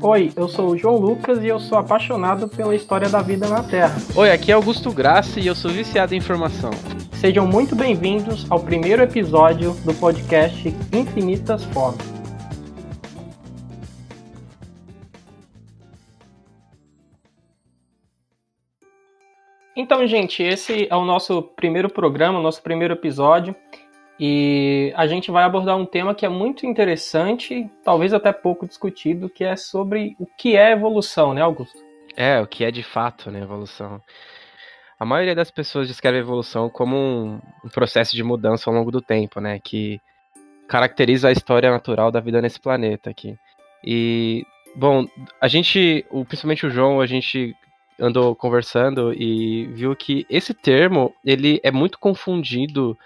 Oi, eu sou o João Lucas e eu sou apaixonado pela história da vida na Terra. Oi, aqui é Augusto Graça e eu sou viciado em informação. Sejam muito bem-vindos ao primeiro episódio do podcast Infinitas Formas. Então, gente, esse é o nosso primeiro programa, nosso primeiro episódio. E a gente vai abordar um tema que é muito interessante, talvez até pouco discutido, que é sobre o que é evolução, né, Augusto? É, o que é de fato, né, evolução. A maioria das pessoas descreve a evolução como um, um processo de mudança ao longo do tempo, né, que caracteriza a história natural da vida nesse planeta aqui. E, bom, a gente, principalmente o João, a gente andou conversando e viu que esse termo, ele é muito confundido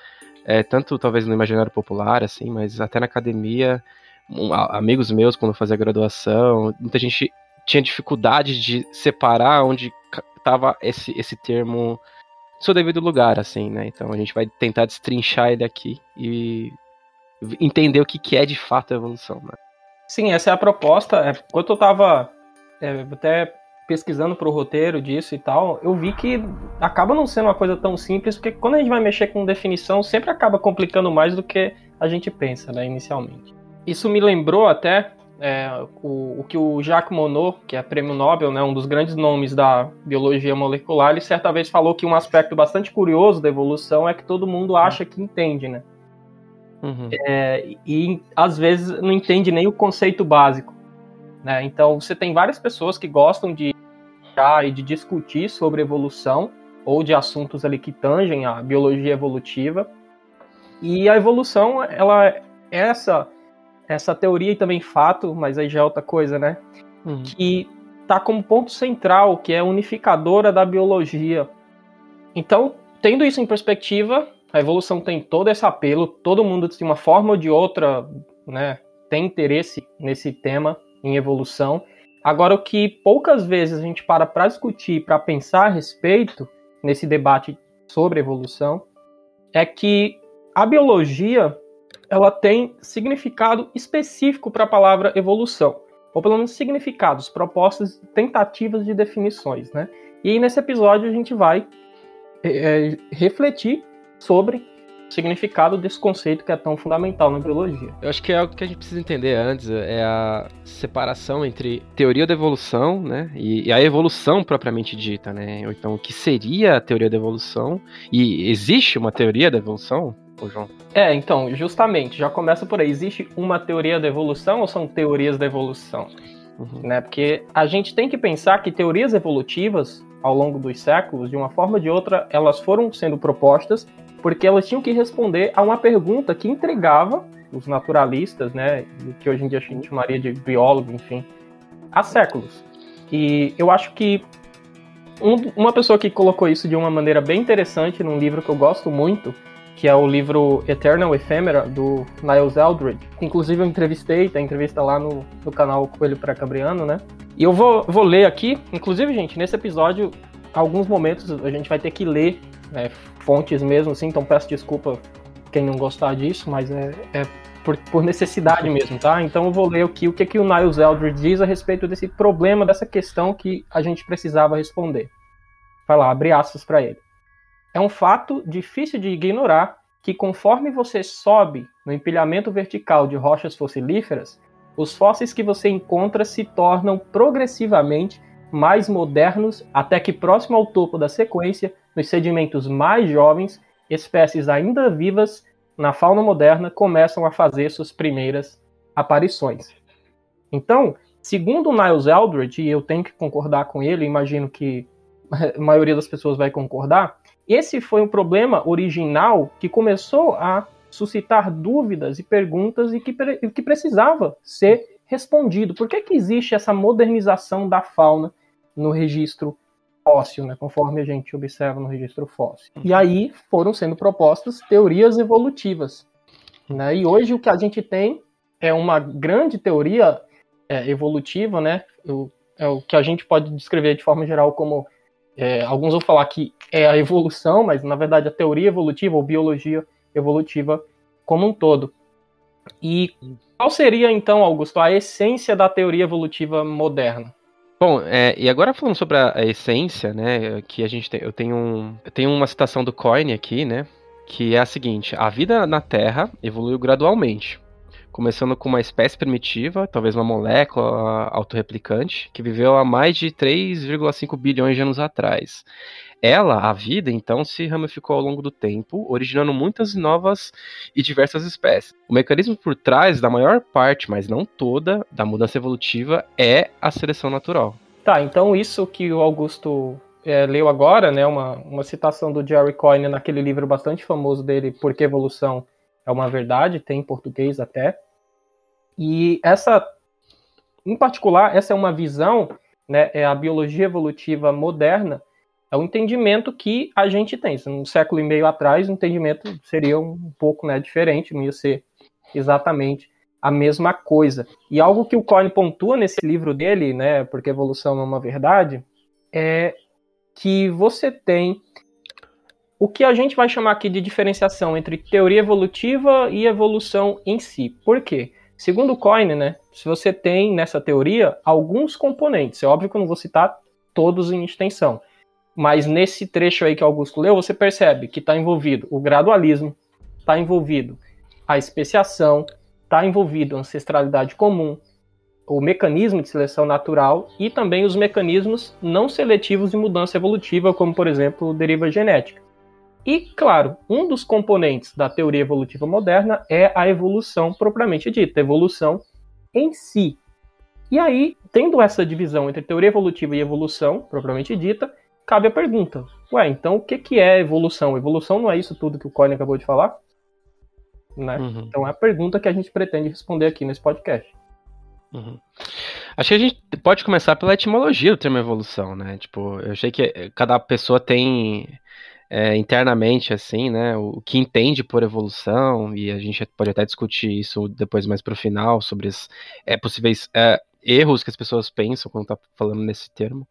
é, tanto talvez no imaginário popular, assim, mas até na academia, um, amigos meus, quando fazia graduação, muita gente tinha dificuldade de separar onde estava esse, esse termo seu devido lugar, assim, né? Então a gente vai tentar destrinchar ele aqui e entender o que, que é de fato a evolução, né? Sim, essa é a proposta. É, quando eu estava é, até pesquisando para o roteiro disso e tal, eu vi que acaba não sendo uma coisa tão simples, porque quando a gente vai mexer com definição, sempre acaba complicando mais do que a gente pensa, né, inicialmente. Isso me lembrou até é, o, o, que o Jacques Monod, que é prêmio Nobel, né, um dos grandes nomes da biologia molecular, ele certa vez falou que um aspecto bastante curioso da evolução é que todo mundo acha que entende, né? Uhum. É, e às vezes não entende nem o conceito básico. Né? Então você tem várias pessoas que gostam de e de discutir sobre evolução ou de assuntos ali que tangem a biologia evolutiva. E a evolução, ela é essa essa teoria e também fato, mas aí já é outra coisa, né? Uhum. Que tá como ponto central, que é unificadora da biologia. Então, tendo isso em perspectiva, a evolução tem todo esse apelo, todo mundo de uma forma ou de outra, né, tem interesse nesse tema em evolução. Agora, o que poucas vezes a gente para para discutir, para pensar a respeito nesse debate sobre evolução, é que a biologia ela tem significado específico para a palavra evolução, ou pelo menos significados, propostas, tentativas de definições, né? E nesse episódio a gente vai é, refletir sobre significado desse conceito que é tão fundamental na biologia. Eu acho que é algo que a gente precisa entender antes, é a separação entre teoria da evolução, né, e, a evolução propriamente dita, né, ou então o que seria a teoria da evolução, e existe uma teoria da evolução, João? É, então, justamente, já começa por aí, existe uma teoria da evolução ou são teorias da evolução? Uhum. Né, porque a gente tem que pensar que teorias evolutivas, ao longo dos séculos, de uma forma ou de outra, elas foram sendo propostas porque elas tinham que responder a uma pergunta que entregava os naturalistas, né, que hoje em dia a gente chamaria de biólogo, enfim, há séculos. E eu acho que um, uma pessoa que colocou isso de uma maneira bem interessante num livro que eu gosto muito, que é o livro Eternal Ephemera, do Niles Eldridge. Inclusive eu entrevistei, tem entrevista lá no, no canal Coelho Precabriano, né? E eu vou, vou ler aqui, inclusive, gente, nesse episódio, alguns momentos a gente vai ter que ler é, fontes mesmo, assim, então peço desculpa quem não gostar disso, mas é, é por, por, necessidade mesmo, tá? Então eu vou ler aqui o que, que o Niles Eldridge diz a respeito desse problema, dessa questão que a gente precisava responder. Vai lá, abre aspas para ele. É um fato difícil de ignorar que conforme você sobe no empilhamento vertical de rochas fossilíferas, os fósseis que você encontra se tornam progressivamente mais modernos até que próximo ao topo da sequência nos sedimentos mais jovens, espécies ainda vivas na fauna moderna começam a fazer suas primeiras aparições. Então, segundo Niles Eldridge, e eu tenho que concordar com ele, imagino que a maioria das pessoas vai concordar, esse foi um problema original que começou a suscitar dúvidas e perguntas e que, que precisava ser respondido. Por que, que existe essa modernização da fauna no registro fóssil, né, conforme a gente observa no registro fóssil. E aí foram sendo propostas teorias evolutivas. Né? E hoje o que a gente tem é uma grande teoria é, evolutiva, né? O, é o que a gente pode descrever de forma geral como é, alguns vão falar que é a evolução, mas na verdade a teoria evolutiva ou biologia evolutiva como um todo. E qual seria, então, Augusto, a essência da teoria evolutiva moderna? Bom, é, e agora falando sobre a, a, essência, né, que a gente tem, eu tenho, um, eu tenho uma citação do Coyne aqui, né, que é a seguinte: a vida na Terra evoluiu gradualmente, começando com uma espécie primitiva, talvez uma molécula autorreplicante, que viveu há mais de 3,5 bilhões de anos atrás. Ela, a vida, então, se ramificou ao longo do tempo, originando muitas novas e diversas espécies. O mecanismo por trás da maior parte, mas não toda, da mudança evolutiva é a seleção natural. Tá, então isso que o Augusto é, leu agora, né, uma, uma citação do Jerry Coyne naquele livro bastante famoso dele, Porque Evolução é uma Verdade, tem em português até. E essa, em particular, essa é uma visão, né, é a biologia evolutiva moderna, é o entendimento que a gente tem. Um século e meio atrás, o entendimento seria um pouco né, diferente, não ia ser exatamente a mesma coisa. E algo que o Coyne pontua nesse livro dele, né, porque evolução é uma verdade, é que você tem o que a gente vai chamar aqui de diferenciação entre teoria evolutiva e evolução em si. Por quê? Segundo o Coyne, né, se você tem nessa teoria alguns componentes, é óbvio que eu não vou citar todos em extensão, mas nesse trecho aí que Augusto leu, você percebe que está envolvido o gradualismo, está envolvido a especiação, está envolvido a ancestralidade comum, o mecanismo de seleção natural e também os mecanismos não seletivos de mudança evolutiva, como por exemplo deriva genética. E, claro, um dos componentes da teoria evolutiva moderna é a evolução propriamente dita, evolução em si. E aí, tendo essa divisão entre teoria evolutiva e evolução propriamente dita, cabe a pergunta: ué, então o que, que é evolução? Evolução não é isso tudo que o Coyne acabou de falar? Né? Uhum. Então é a pergunta que a gente pretende responder aqui nesse podcast. Uhum. Acho que a gente pode começar pela etimologia do termo evolução, né? Tipo, eu sei que cada pessoa tem é, internamente, assim, né, o que entende por evolução, e a gente pode até discutir isso depois mais pro final, sobre os é, possíveis é, erros que as pessoas pensam quando tá falando nesse termo.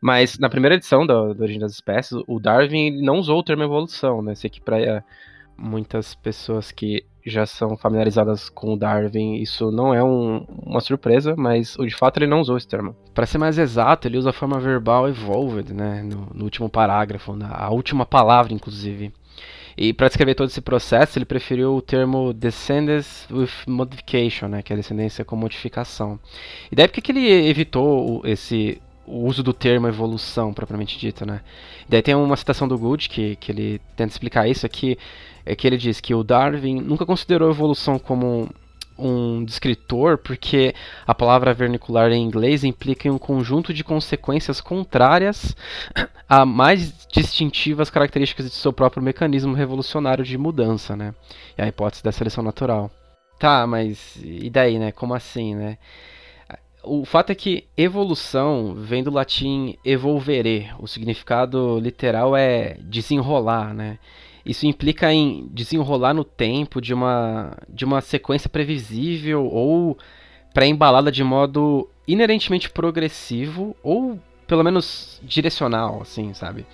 Mas na primeira edição da, Origem das Espécies, o Darwin não usou o termo evolução, né? Sei que para muitas pessoas que já são familiarizadas com o Darwin, isso não é um, uma surpresa, mas de fato ele não usou esse termo. Para ser mais exato, ele usa a forma verbal evolved, né? No, no último parágrafo, na, a última palavra, inclusive. E para descrever todo esse processo, ele preferiu o termo descendants with modification, né, que é descendência com modificação. E daí por que ele evitou esse o uso do termo evolução, propriamente dito, né? Daí tem uma citação do Good que, que ele tenta explicar isso aqui, é que ele diz que o Darwin nunca considerou a evolução como um descritor, porque a palavra vernicular em inglês implica em um conjunto de consequências contrárias a mais distintivas características de seu próprio mecanismo revolucionário de mudança, né? E a hipótese da seleção natural. Tá, mas e daí, né? Como assim, né? O fato é que evolução vem do latim evolvere. O significado literal é desenrolar, né? Isso implica em desenrolar no tempo de uma, de uma sequência previsível ou pré-embalada de modo inerentemente progressivo ou pelo menos direcional, assim, sabe?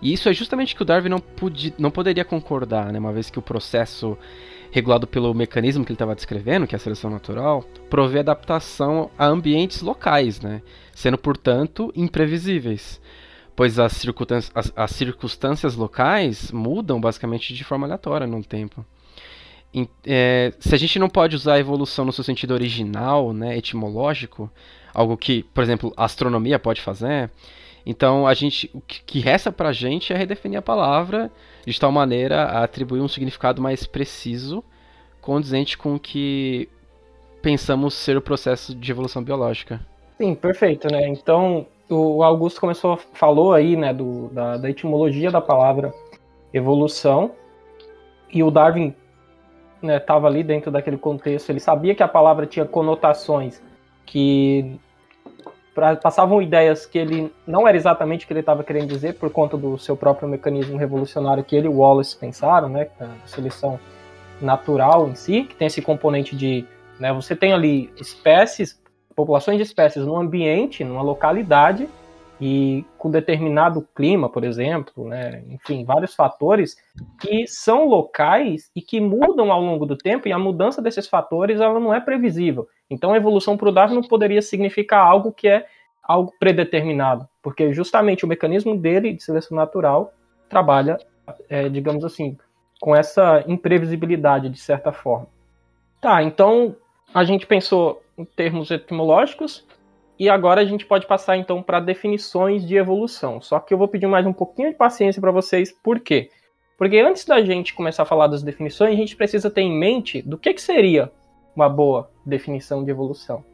E isso é justamente que o Darwin não, podia, não poderia concordar, né? Uma vez que o processo regulado pelo mecanismo que ele estava descrevendo, que é a seleção natural, provê adaptação a ambientes locais, né? sendo, portanto, imprevisíveis, pois as, circunstâncias, as, as circunstâncias locais mudam basicamente de forma aleatória no tempo. É, se a gente não pode usar a evolução no seu sentido original, né, etimológico, algo que, por exemplo, a astronomia pode fazer, então a gente, o que resta para a gente é redefinir a palavra de tal maneira a atribuir um significado mais preciso, condizente com o que pensamos ser o processo de evolução biológica. Sim, perfeito, né? Então o Augusto começou falou aí, né, do, da, da etimologia da palavra evolução e o Darwin estava né, ali dentro daquele contexto. Ele sabia que a palavra tinha conotações que pra, passavam ideias que ele não era exatamente o que ele estava querendo dizer por conta do seu próprio mecanismo revolucionário que ele e Wallace pensaram, né, é a seleção natural em si, que tem esse componente de, né, você tem ali espécies, populações de espécies num ambiente, numa localidade, e com determinado clima, por exemplo, né? enfim, vários fatores que são locais e que mudam ao longo do tempo, e a mudança desses fatores ela não é previsível. Então, a evolução para o Darwin não poderia significar algo que é algo predeterminado, porque justamente o mecanismo dele de seleção natural trabalha, é, digamos assim, com essa imprevisibilidade de certa forma. Tá, então a gente pensou em termos etimológicos, e agora a gente pode passar então para definições de evolução. Só que eu vou pedir mais um pouquinho de paciência para vocês, por quê? Porque antes da gente começar a falar das definições, a gente precisa ter em mente do que, que seria uma boa definição de evolução,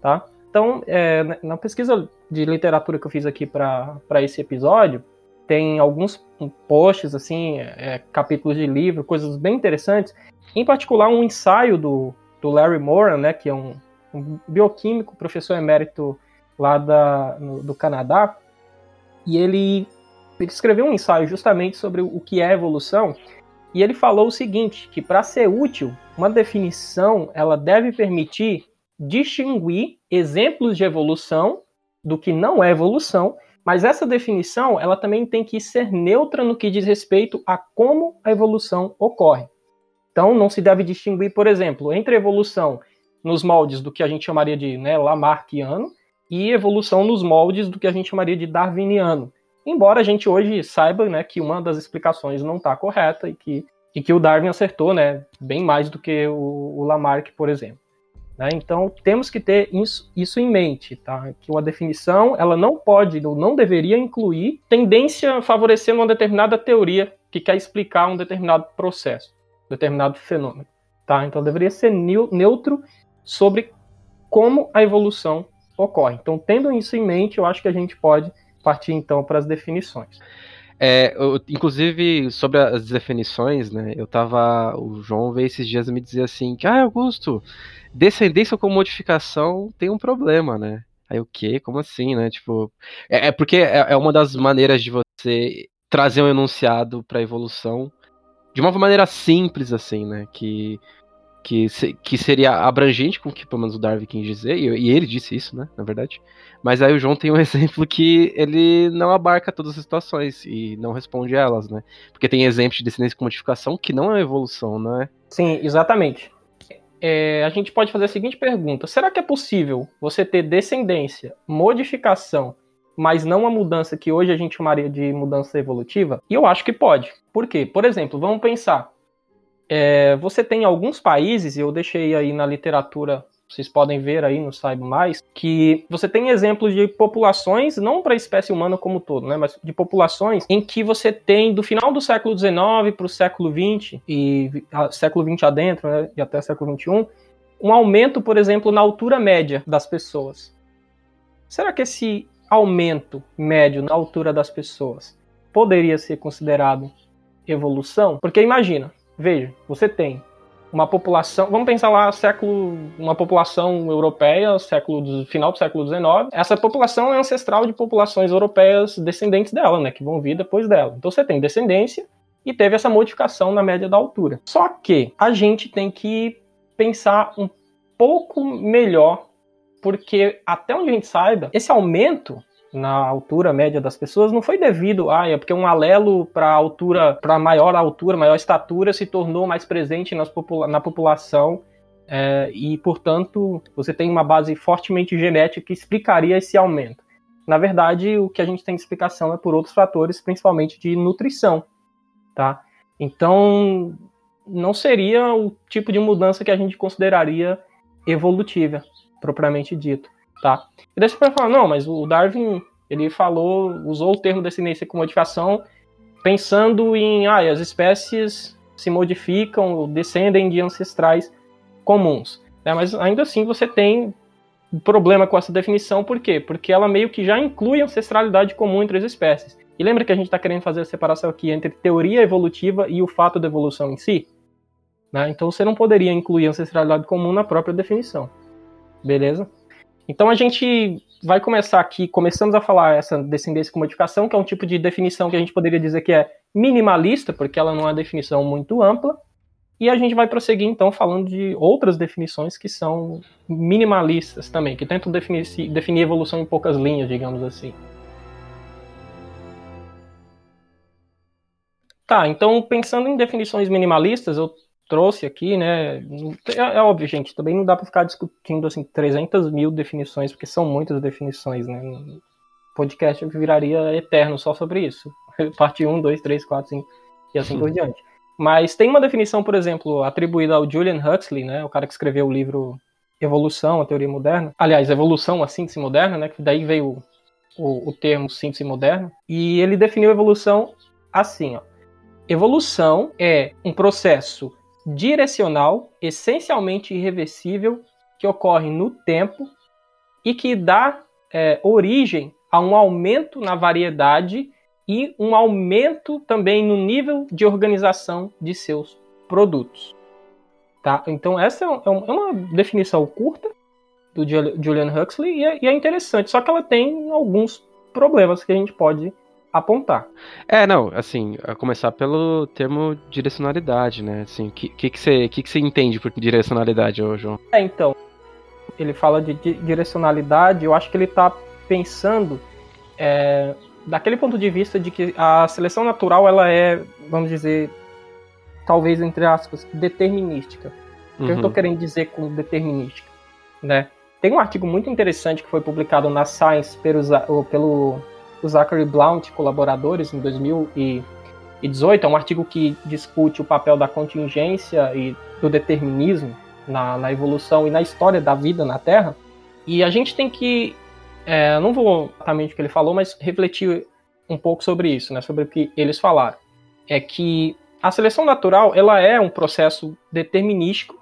tá? Então, é, na pesquisa de literatura que eu fiz aqui para esse episódio, tem alguns posts, assim, é, capítulos de livro, coisas bem interessantes. Em particular, um ensaio do, do Larry Moran, né, que é um um bioquímico, professor emérito lá da, no, do Canadá, e ele, ele escreveu um ensaio justamente sobre o que é evolução, e ele falou o seguinte, que para ser útil, uma definição ela deve permitir distinguir exemplos de evolução do que não é evolução, mas essa definição ela também tem que ser neutra no que diz respeito a como a evolução ocorre. Então não se deve distinguir, por exemplo, entre evolução nos moldes do que a gente chamaria de né, Lamarckiano e evolução nos moldes do que a gente chamaria de Darwiniano. Embora a gente hoje saiba né, que uma das explicações não está correta e que, e que o Darwin acertou né, bem mais do que o, o Lamarck, por exemplo. Né? Então temos que ter isso, isso em mente, tá? que uma definição ela não pode ou não deveria incluir tendência favorecendo uma determinada teoria que quer explicar um determinado processo, determinado fenômeno. Tá? Então deveria ser neutro sobre como a evolução ocorre. Então, tendo isso em mente, eu acho que a gente pode partir então para as definições. É, eu, inclusive, sobre as definições, né, eu tava, o João veio esses dias me dizer assim, que, ah, Augusto, descendência com modificação tem um problema, né? Aí o quê? Como assim, né? Tipo, é, é porque é, é, uma das maneiras de você trazer um enunciado para evolução de uma maneira simples, assim, né? Que que, que seria abrangente com o que pelo menos o Darwin quis dizer, e, e, ele disse isso, né, na verdade. Mas aí o João tem um exemplo que ele não abarca todas as situações e não responde a elas, né? Porque tem exemplos de descendência com modificação que não é evolução, não é? Sim, exatamente. É, a gente pode fazer a seguinte pergunta: será que é possível você ter descendência, modificação, mas não a mudança que hoje a gente chamaria de mudança evolutiva? E eu acho que pode. Por quê? Por exemplo, vamos pensar é, você tem alguns países, e eu deixei aí na literatura, vocês podem ver aí no Saiba Mais, que você tem exemplos de populações, não para a espécie humana como um todo, né, mas de populações em que você tem do final do século XIX para o século XX, e a, século XX adentro, né, e até século XXI, um aumento, por exemplo, na altura média das pessoas. Será que esse aumento médio na altura das pessoas poderia ser considerado evolução? Porque imagina, Veja, você tem uma população, vamos pensar lá, século, uma população europeia, século final do século XIX. Essa população é ancestral de populações europeias descendentes dela, né, que vão vir depois dela. Então você tem descendência e teve essa modificação na média da altura. Só que a gente tem que pensar um pouco melhor, porque até onde a gente saiba, esse aumento na altura média das pessoas não foi devido a ah, é porque um alelo para altura para maior altura maior estatura se tornou mais presente nas popula na população é, e portanto você tem uma base fortemente genética que explicaria esse aumento. Na verdade o que a gente tem de explicação é por outros fatores principalmente de nutrição tá? Então não seria o tipo de mudança que a gente consideraria evolutiva propriamente dito tá? E daí você pode falar, não, mas o Darwin, ele falou, usou o termo descendência com modificação pensando em, ah, as espécies se modificam ou descendem de ancestrais comuns. Né? Mas ainda assim você tem um problema com essa definição, por quê? Porque ela meio que já inclui ancestralidade comum entre as espécies. E lembra que a gente está querendo fazer a separação aqui entre teoria evolutiva e o fato da evolução em si? Né? Então você não poderia incluir ancestralidade comum na própria definição. Beleza? Então a gente vai começar aqui, começamos a falar essa descendência com modificação, que é um tipo de definição que a gente poderia dizer que é minimalista, porque ela não é uma definição muito ampla. E a gente vai prosseguir então falando de outras definições que são minimalistas também, que tentam definir, definir evolução em poucas linhas, digamos assim. Tá, então pensando em definições minimalistas, eu trouxe aqui, né? É, é óbvio, gente, também não dá para ficar discutindo assim 300 mil definições, porque são muitas definições, né? O podcast viraria eterno só sobre isso. Parte 1, 2, 3, 4, 5 e assim por diante. Mas tem uma definição, por exemplo, atribuída ao Julian Huxley, né? O cara que escreveu o livro Evolução, a Teoria Moderna. Aliás, Evolução, a Síntese Moderna, né? Que daí veio o, o termo síntese moderna. E ele definiu evolução assim, ó. Evolução é um processo direcional, essencialmente irreversível, que ocorre no tempo e que dá é, origem a um aumento na variedade e um aumento também no nível de organização de seus produtos. Tá? Então, essa é, é, é uma definição curta do Julian Huxley é, e é interessante, só que ela tem alguns problemas que a gente pode apontar. É, não, assim, a começar pelo termo direcionalidade, né? Assim, o que, que, você, que, que você entende por direcionalidade, ô, João? É, então, ele fala de direcionalidade, eu acho que ele está pensando é, daquele ponto de vista de que a seleção natural, ela é, vamos dizer, talvez, entre aspas, determinística. O que eu estou uhum. querendo dizer com determinística, né? Tem um artigo muito interessante que foi publicado na Science pelo, pelo o Zachary Blount, colaboradores, em 2018. É um artigo que discute o papel da contingência e do determinismo na, na evolução e na história da vida na Terra. E a gente tem que, é, não vou exatamente o que ele falou, mas refletir um pouco sobre isso, né, sobre o que eles falaram. É que a seleção natural ela é um processo determinístico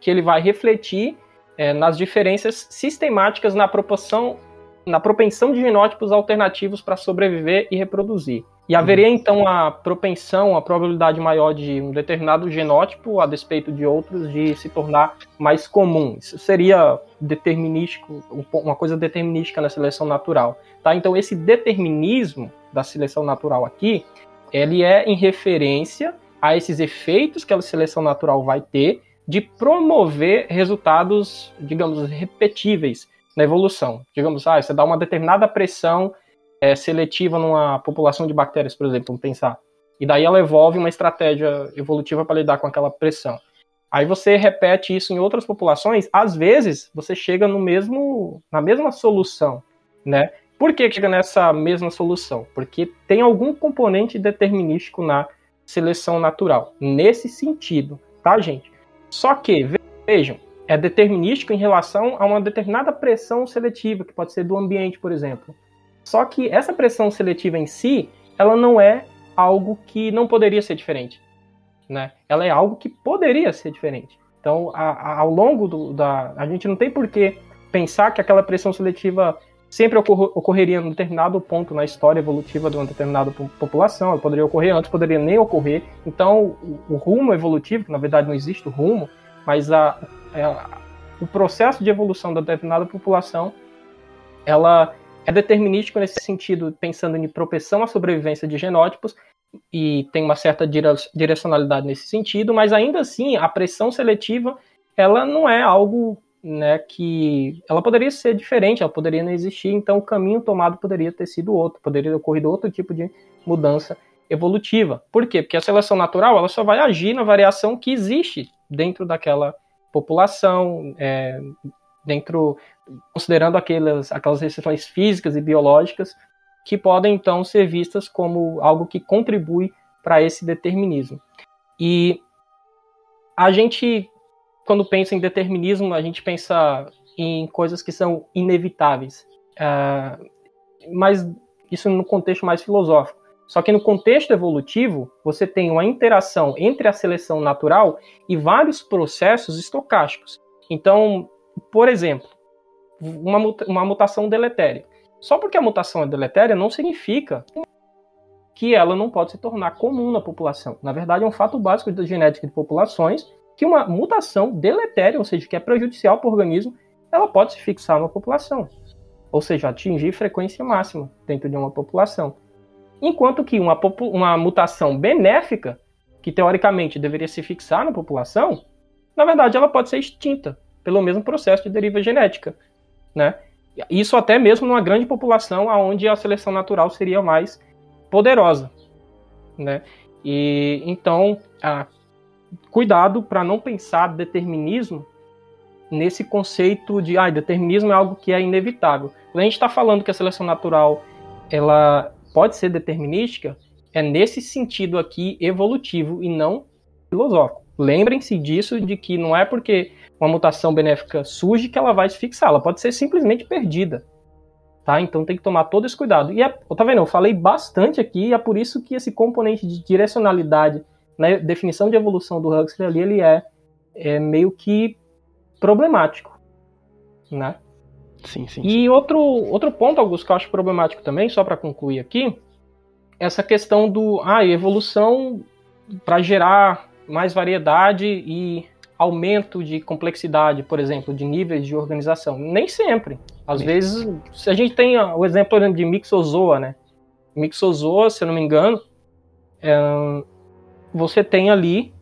que ele vai refletir é, nas diferenças sistemáticas na proporção na propensão de genótipos alternativos para sobreviver e reproduzir. E haveria uhum. então a propensão, a probabilidade maior de um determinado genótipo, a despeito de outros, de se tornar mais comum. Isso seria determinístico, uma coisa determinística na seleção natural. Tá? Então esse determinismo da seleção natural aqui, ele é em referência a esses efeitos que a seleção natural vai ter de promover resultados, digamos, repetíveis na evolução. Digamos, ah, você dá uma determinada pressão é, seletiva numa população de bactérias, por exemplo, vamos pensar. E daí ela evolve uma estratégia evolutiva para lidar com aquela pressão. Aí você repete isso em outras populações, às vezes você chega no mesmo, na mesma solução, né? Por que chega nessa mesma solução? Porque tem algum componente determinístico na seleção natural, nesse sentido, tá, gente? Só que, vejam, é determinístico em relação a uma determinada pressão seletiva, que pode ser do ambiente, por exemplo. Só que essa pressão seletiva em si, ela não é algo que não poderia ser diferente. Né? Ela é algo que poderia ser diferente. Então, a, a, ao longo do, da. A gente não tem por que pensar que aquela pressão seletiva sempre ocor, ocorreria em um determinado ponto na história evolutiva de uma determinada população. Ela poderia ocorrer antes, poderia nem ocorrer. Então, o, o rumo evolutivo, que na verdade não existe o rumo, mas a, o processo de evolução da determinada população, ela é determinístico nesse sentido, pensando em propensão à sobrevivência de genótipos, e tem uma certa direcionalidade nesse sentido, mas ainda assim, a pressão seletiva, ela não é algo né, que ela poderia ser diferente, ela poderia não existir, então o caminho tomado poderia ter sido outro, poderia ter ocorrido outro tipo de mudança evolutiva. Por quê? Porque a seleção natural ela só vai agir na variação que existe dentro daquela população, é, dentro, considerando aquelas, aquelas restrições físicas e biológicas que podem então ser vistas como algo que contribui para esse determinismo. E a gente, quando pensa em determinismo, a gente pensa em coisas que são inevitáveis, uh, mas isso no contexto mais filosófico. Só que no contexto evolutivo, você tem uma interação entre a seleção natural e vários processos estocásticos. Então, por exemplo, uma, uma mutação deletéria. Só porque a mutação é deletéria não significa que ela não pode se tornar comum na população. Na verdade, é um fato básico da genética de populações que uma mutação deletéria, ou seja, que é prejudicial para o organismo, ela pode se fixar na população. Ou seja, atingir frequência máxima dentro de uma população. Enquanto que uma, uma mutação benéfica, que teoricamente deveria se fixar na população, na verdade ela pode ser extinta pelo mesmo processo de deriva genética, né? Isso até mesmo numa grande população onde a seleção natural seria mais poderosa, né? E então, ah, cuidado para não pensar determinismo nesse conceito de ah, determinismo é algo que é inevitável. Quando a gente está falando que a seleção natural ela pode ser determinística, é nesse sentido aqui evolutivo e não filosófico. Lembrem-se disso, de que não é porque uma mutação benéfica surge que ela vai se fixar, ela pode ser simplesmente perdida. Tá? Então tem que tomar todo esse cuidado. E é, tá vendo? Eu falei bastante aqui, e é por isso que esse componente de direcionalidade na definição de evolução do Huxley ali, ele é, é meio que problemático, né? Sim, sim. E outro, outro ponto, Augusto, que eu acho problemático também, só para concluir aqui, essa questão do ah, evolução para gerar mais variedade e aumento de complexidade, por exemplo, de níveis de organização. Nem sempre. Às Sim. vezes, se a gente tem o exemplo de Mixozoa, né? Mixozoa, se eu não me engano, é, você tem ali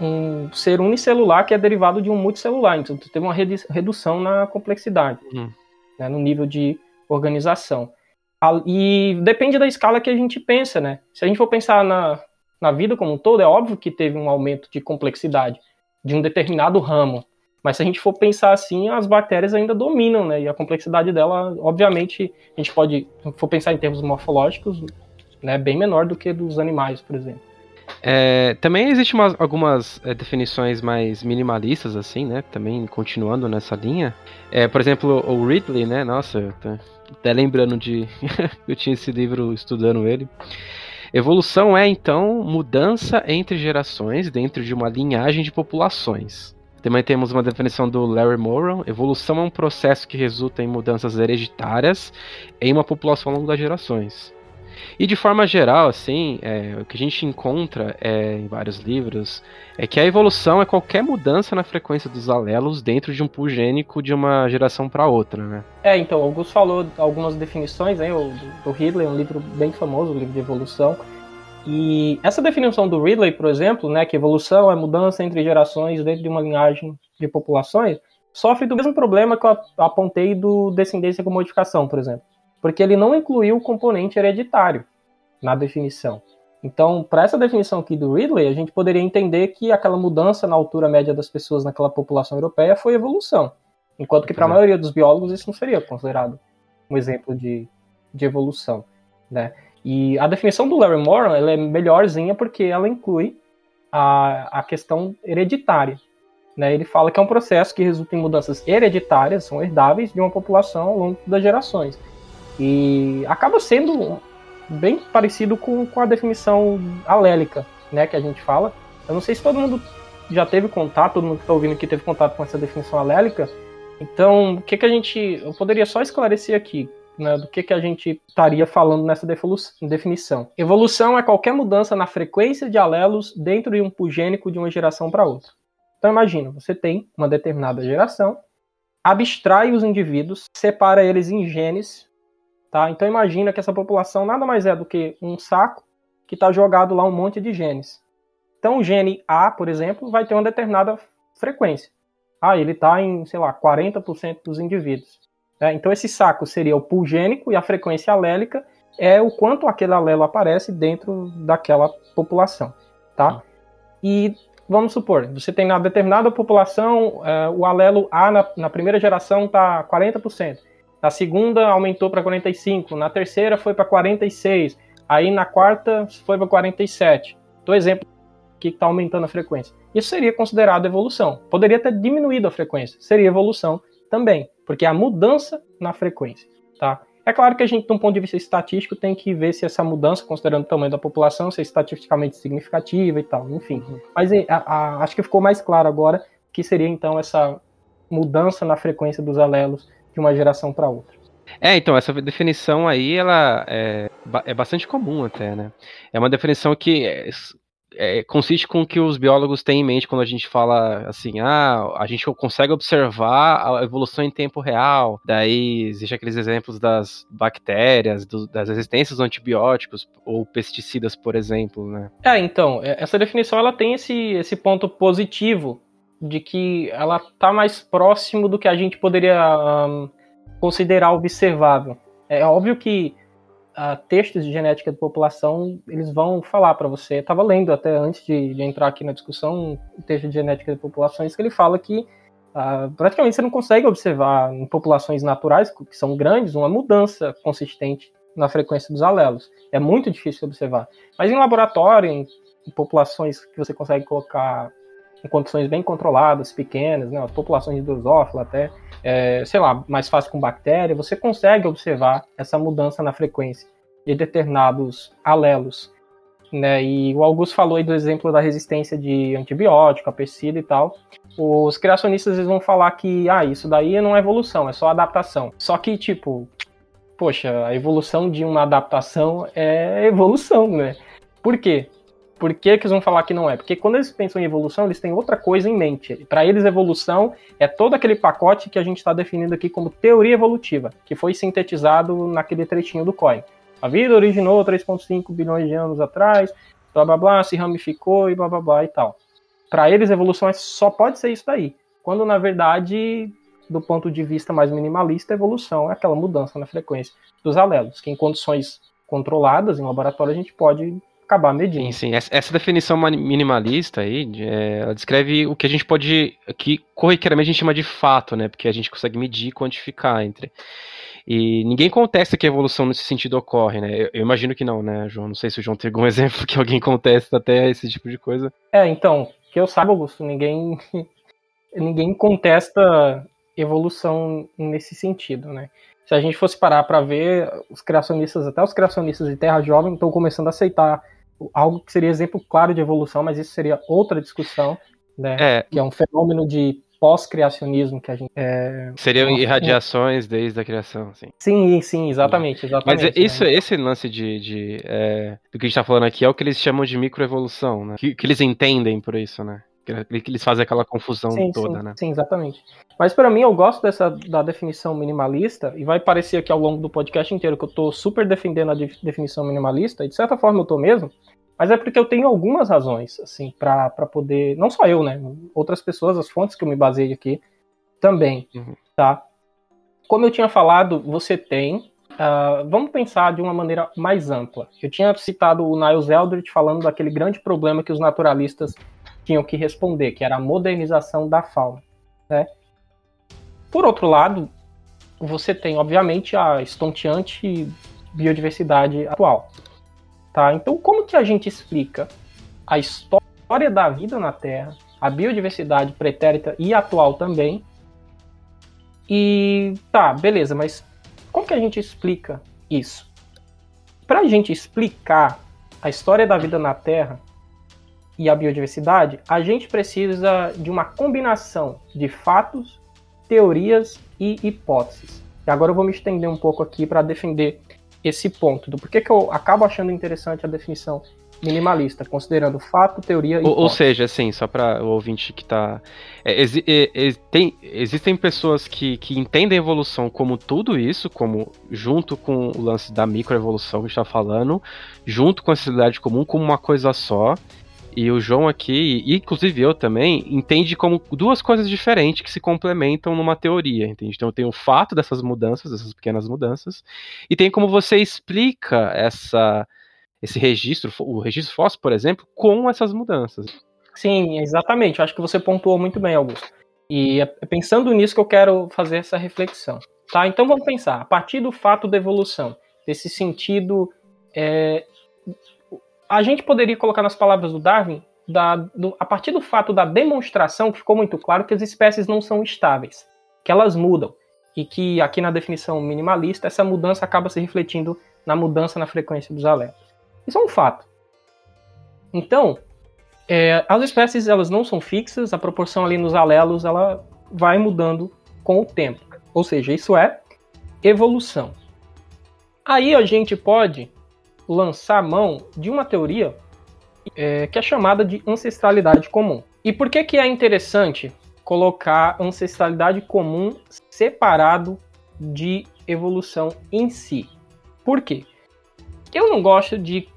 um ser unicelular que é derivado de um multicelular. Então, você teve uma redução na complexidade, uhum. né, no nível de organização. E depende da escala que a gente pensa, né? Se a gente for pensar na, na vida como um todo, é óbvio que teve um aumento de complexidade de um determinado ramo. Mas se a gente for pensar assim, as bactérias ainda dominam, né? E a complexidade dela, obviamente, a gente pode, se for pensar em termos morfológicos, né, bem menor do que dos animais, por exemplo. É, também existem algumas é, definições mais minimalistas, assim, né? Também continuando nessa linha. É, por exemplo, o Ridley, né? Nossa, até lembrando de. eu tinha esse livro estudando ele. Evolução é, então, mudança entre gerações dentro de uma linhagem de populações. Também temos uma definição do Larry Moran. Evolução é um processo que resulta em mudanças hereditárias em uma população ao longo das gerações. E de forma geral, assim, é, o que a gente encontra é, em vários livros é que a evolução é qualquer mudança na frequência dos alelos dentro de um pool gênico de uma geração para outra, né? É, então, Augusto falou algumas definições, né, o, do Ridley, um livro bem famoso, o livro de evolução. E essa definição do Ridley, por exemplo, né, que evolução é mudança entre gerações dentro de uma linhagem de populações, sofre do mesmo problema que eu apontei do descendência com modificação, por exemplo porque ele não incluiu o componente hereditário na definição. Então, para essa definição aqui do Ridley, a gente poderia entender que aquela mudança na altura média das pessoas naquela população europeia foi evolução, enquanto que para a maioria dos biólogos isso não seria considerado um exemplo de, de evolução, né? E a definição do Larry Moran ela é melhorzinha porque ela inclui a, a questão hereditária. Né? Ele fala que é um processo que resulta em mudanças hereditárias, são herdáveis, de uma população ao longo das gerações. E acaba sendo bem parecido com, com a definição alélica, né, que a gente fala. Eu não sei se todo mundo já teve contato, todo mundo que está ouvindo aqui teve contato com essa definição alélica. Então, o que, que a gente. Eu poderia só esclarecer aqui, né, do que, que a gente estaria falando nessa definição. Evolução é qualquer mudança na frequência de alelos dentro de um pugênico de uma geração para outra. Então, imagina, você tem uma determinada geração, abstrai os indivíduos, separa eles em genes Tá? Então imagina que essa população nada mais é do que um saco que está jogado lá um monte de genes. Então o gene A, por exemplo, vai ter uma determinada frequência. Ah, ele está em, sei lá, 40% dos indivíduos. É, então esse saco seria o pool gênico e a frequência alélica é o quanto aquele alelo aparece dentro daquela população. Tá? E vamos supor, você tem na determinada população, é, o alelo A na, na primeira geração está 40%. Na segunda aumentou para 45, na terceira foi para 46, aí na quarta foi para 47. Do exemplo que está aumentando a frequência. Isso seria considerado evolução. Poderia ter diminuído a frequência, seria evolução também, porque é a mudança na frequência, tá? É claro que a gente, de um ponto de vista estatístico, tem que ver se essa mudança, considerando o tamanho da população, se é estatisticamente significativa e tal, enfim. Mas a, a, acho que ficou mais claro agora que seria então essa mudança na frequência dos alelos de uma geração para outra. É, então, essa definição aí, ela é, é bastante comum até, né? É uma definição que é, é, consiste com o que os biólogos têm em mente quando a gente fala assim, ah, a gente consegue observar a evolução em tempo real. Daí existe aqueles exemplos das bactérias, do, das resistências a antibióticos ou pesticidas, por exemplo, né? É, então, é, essa definição ela tem esse, esse ponto positivo de que ela está mais próximo do que a gente poderia um, considerar observável. É óbvio que uh, textos de genética de população, eles vão falar para você. Eu estava lendo até antes de, de, entrar aqui na discussão um texto de genética de populações que ele fala que uh, praticamente você não consegue observar em populações naturais, que são grandes, uma mudança consistente na frequência dos alelos. É muito difícil observar. Mas em laboratório, em populações que você consegue colocar em condições bem controladas, pequenas, né, populações de drosófila até, é, sei lá, mais fácil com bactéria, você consegue observar essa mudança na frequência de determinados alelos. Né? E o Augusto falou aí do exemplo da resistência de antibiótico, a pesticida e tal. Os criacionistas eles vão falar que ah, isso daí não é evolução, é só adaptação. Só que, tipo, poxa, a evolução de uma adaptação é evolução, né? Por quê? Por que, que eles vão falar que não é? Porque quando eles pensam em evolução, eles têm outra coisa em mente. Para eles, evolução é todo aquele pacote que a gente está definindo aqui como teoria evolutiva, que foi sintetizado naquele trechinho do COI. A vida originou 3,5 bilhões de anos atrás, blá blá blá, se ramificou e blá blá blá e tal. Para eles, evolução é, só pode ser isso daí. Quando, na verdade, do ponto de vista mais minimalista, evolução é aquela mudança na frequência dos alelos, que em condições controladas, em laboratório, a gente pode acabar medindo. Sim, sim. Essa definição minimalista aí, é, ela descreve o que a gente pode, que corriqueiramente a gente chama de fato, né? Porque a gente consegue medir e quantificar entre. E ninguém contesta que a evolução nesse sentido ocorre, né? Eu, eu, imagino que não, né, João? Não sei se o João tem algum exemplo que alguém contesta até esse tipo de coisa. É, então, que eu saiba, Augusto, ninguém, ninguém contesta evolução nesse sentido, né? Se a gente fosse parar para ver, os criacionistas, até os criacionistas de Terra Jovem, estão começando a aceitar algo que seria exemplo claro de evolução, mas isso seria outra discussão, né? É. Que é um fenômeno de pós-criacionismo que a gente. É, Seriam irradiações desde a criação, sim. Sim, sim, exatamente, exatamente. Mas isso, né? esse lance de, de é, do que a gente está falando aqui é o que eles chamam de microevolução, né? Que, que eles entendem por isso, né? Que eles fazem aquela confusão sim, toda, sim, né? Sim, exatamente. Mas para mim eu gosto dessa da definição minimalista e vai parecer aqui ao longo do podcast inteiro que eu tô super defendendo a de, definição minimalista e de certa forma eu tô mesmo, mas é porque eu tenho algumas razões assim para poder, não só eu, né, outras pessoas, as fontes que eu me baseei aqui também, uhum. tá? Como eu tinha falado, você tem Uh, vamos pensar de uma maneira mais ampla. Eu tinha citado o Niles Eldridge falando daquele grande problema que os naturalistas tinham que responder, que era a modernização da fauna. Né? Por outro lado, você tem, obviamente, a estonteante biodiversidade atual. Tá? Então, como que a gente explica a história da vida na Terra, a biodiversidade pretérita e atual também? E tá, beleza, mas como que a gente explica isso? Para a gente explicar a história da vida na Terra, e a biodiversidade, a gente precisa de uma combinação de fatos, teorias e hipóteses. E agora eu vou me estender um pouco aqui para defender esse ponto do porquê que eu acabo achando interessante a definição minimalista, considerando fato, teoria e ou, ou seja, assim, só para o ouvinte que está é, exi é, tem, existem pessoas que, que entendem a evolução como tudo isso, como junto com o lance da microevolução que a gente está falando, junto com a sociedade comum como uma coisa só, e o João aqui, e inclusive eu também, entende como duas coisas diferentes que se complementam numa teoria, entende? Então tem o fato dessas mudanças, dessas pequenas mudanças, e tem como você explica essa esse registro, o registro fóssil, por exemplo, com essas mudanças. Sim, exatamente. Eu acho que você pontuou muito bem, Augusto. E é pensando nisso que eu quero fazer essa reflexão. Tá? Então vamos pensar, a partir do fato da evolução, desse sentido é, a gente poderia colocar nas palavras do Darwin, da, do, a partir do fato da demonstração, que ficou muito claro que as espécies não são estáveis, que elas mudam. E que aqui na definição minimalista, essa mudança acaba se refletindo na mudança na frequência dos alelos. Isso é um fato. Então, é, as espécies elas não são fixas, a proporção ali nos alelos ela vai mudando com o tempo. Ou seja, isso é evolução. Aí a gente pode lançar mão de uma teoria é, que é chamada de ancestralidade comum. E por que, que é interessante colocar ancestralidade comum separado de evolução em si? Por quê? Eu não gosto de,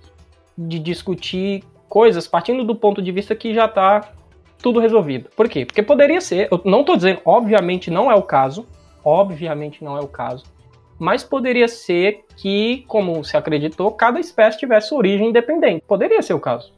de discutir coisas partindo do ponto de vista que já está tudo resolvido. Por quê? Porque poderia ser, eu não estou dizendo, obviamente não é o caso, obviamente não é o caso, mas poderia ser que, como se acreditou, cada espécie tivesse origem independente. Poderia ser o caso.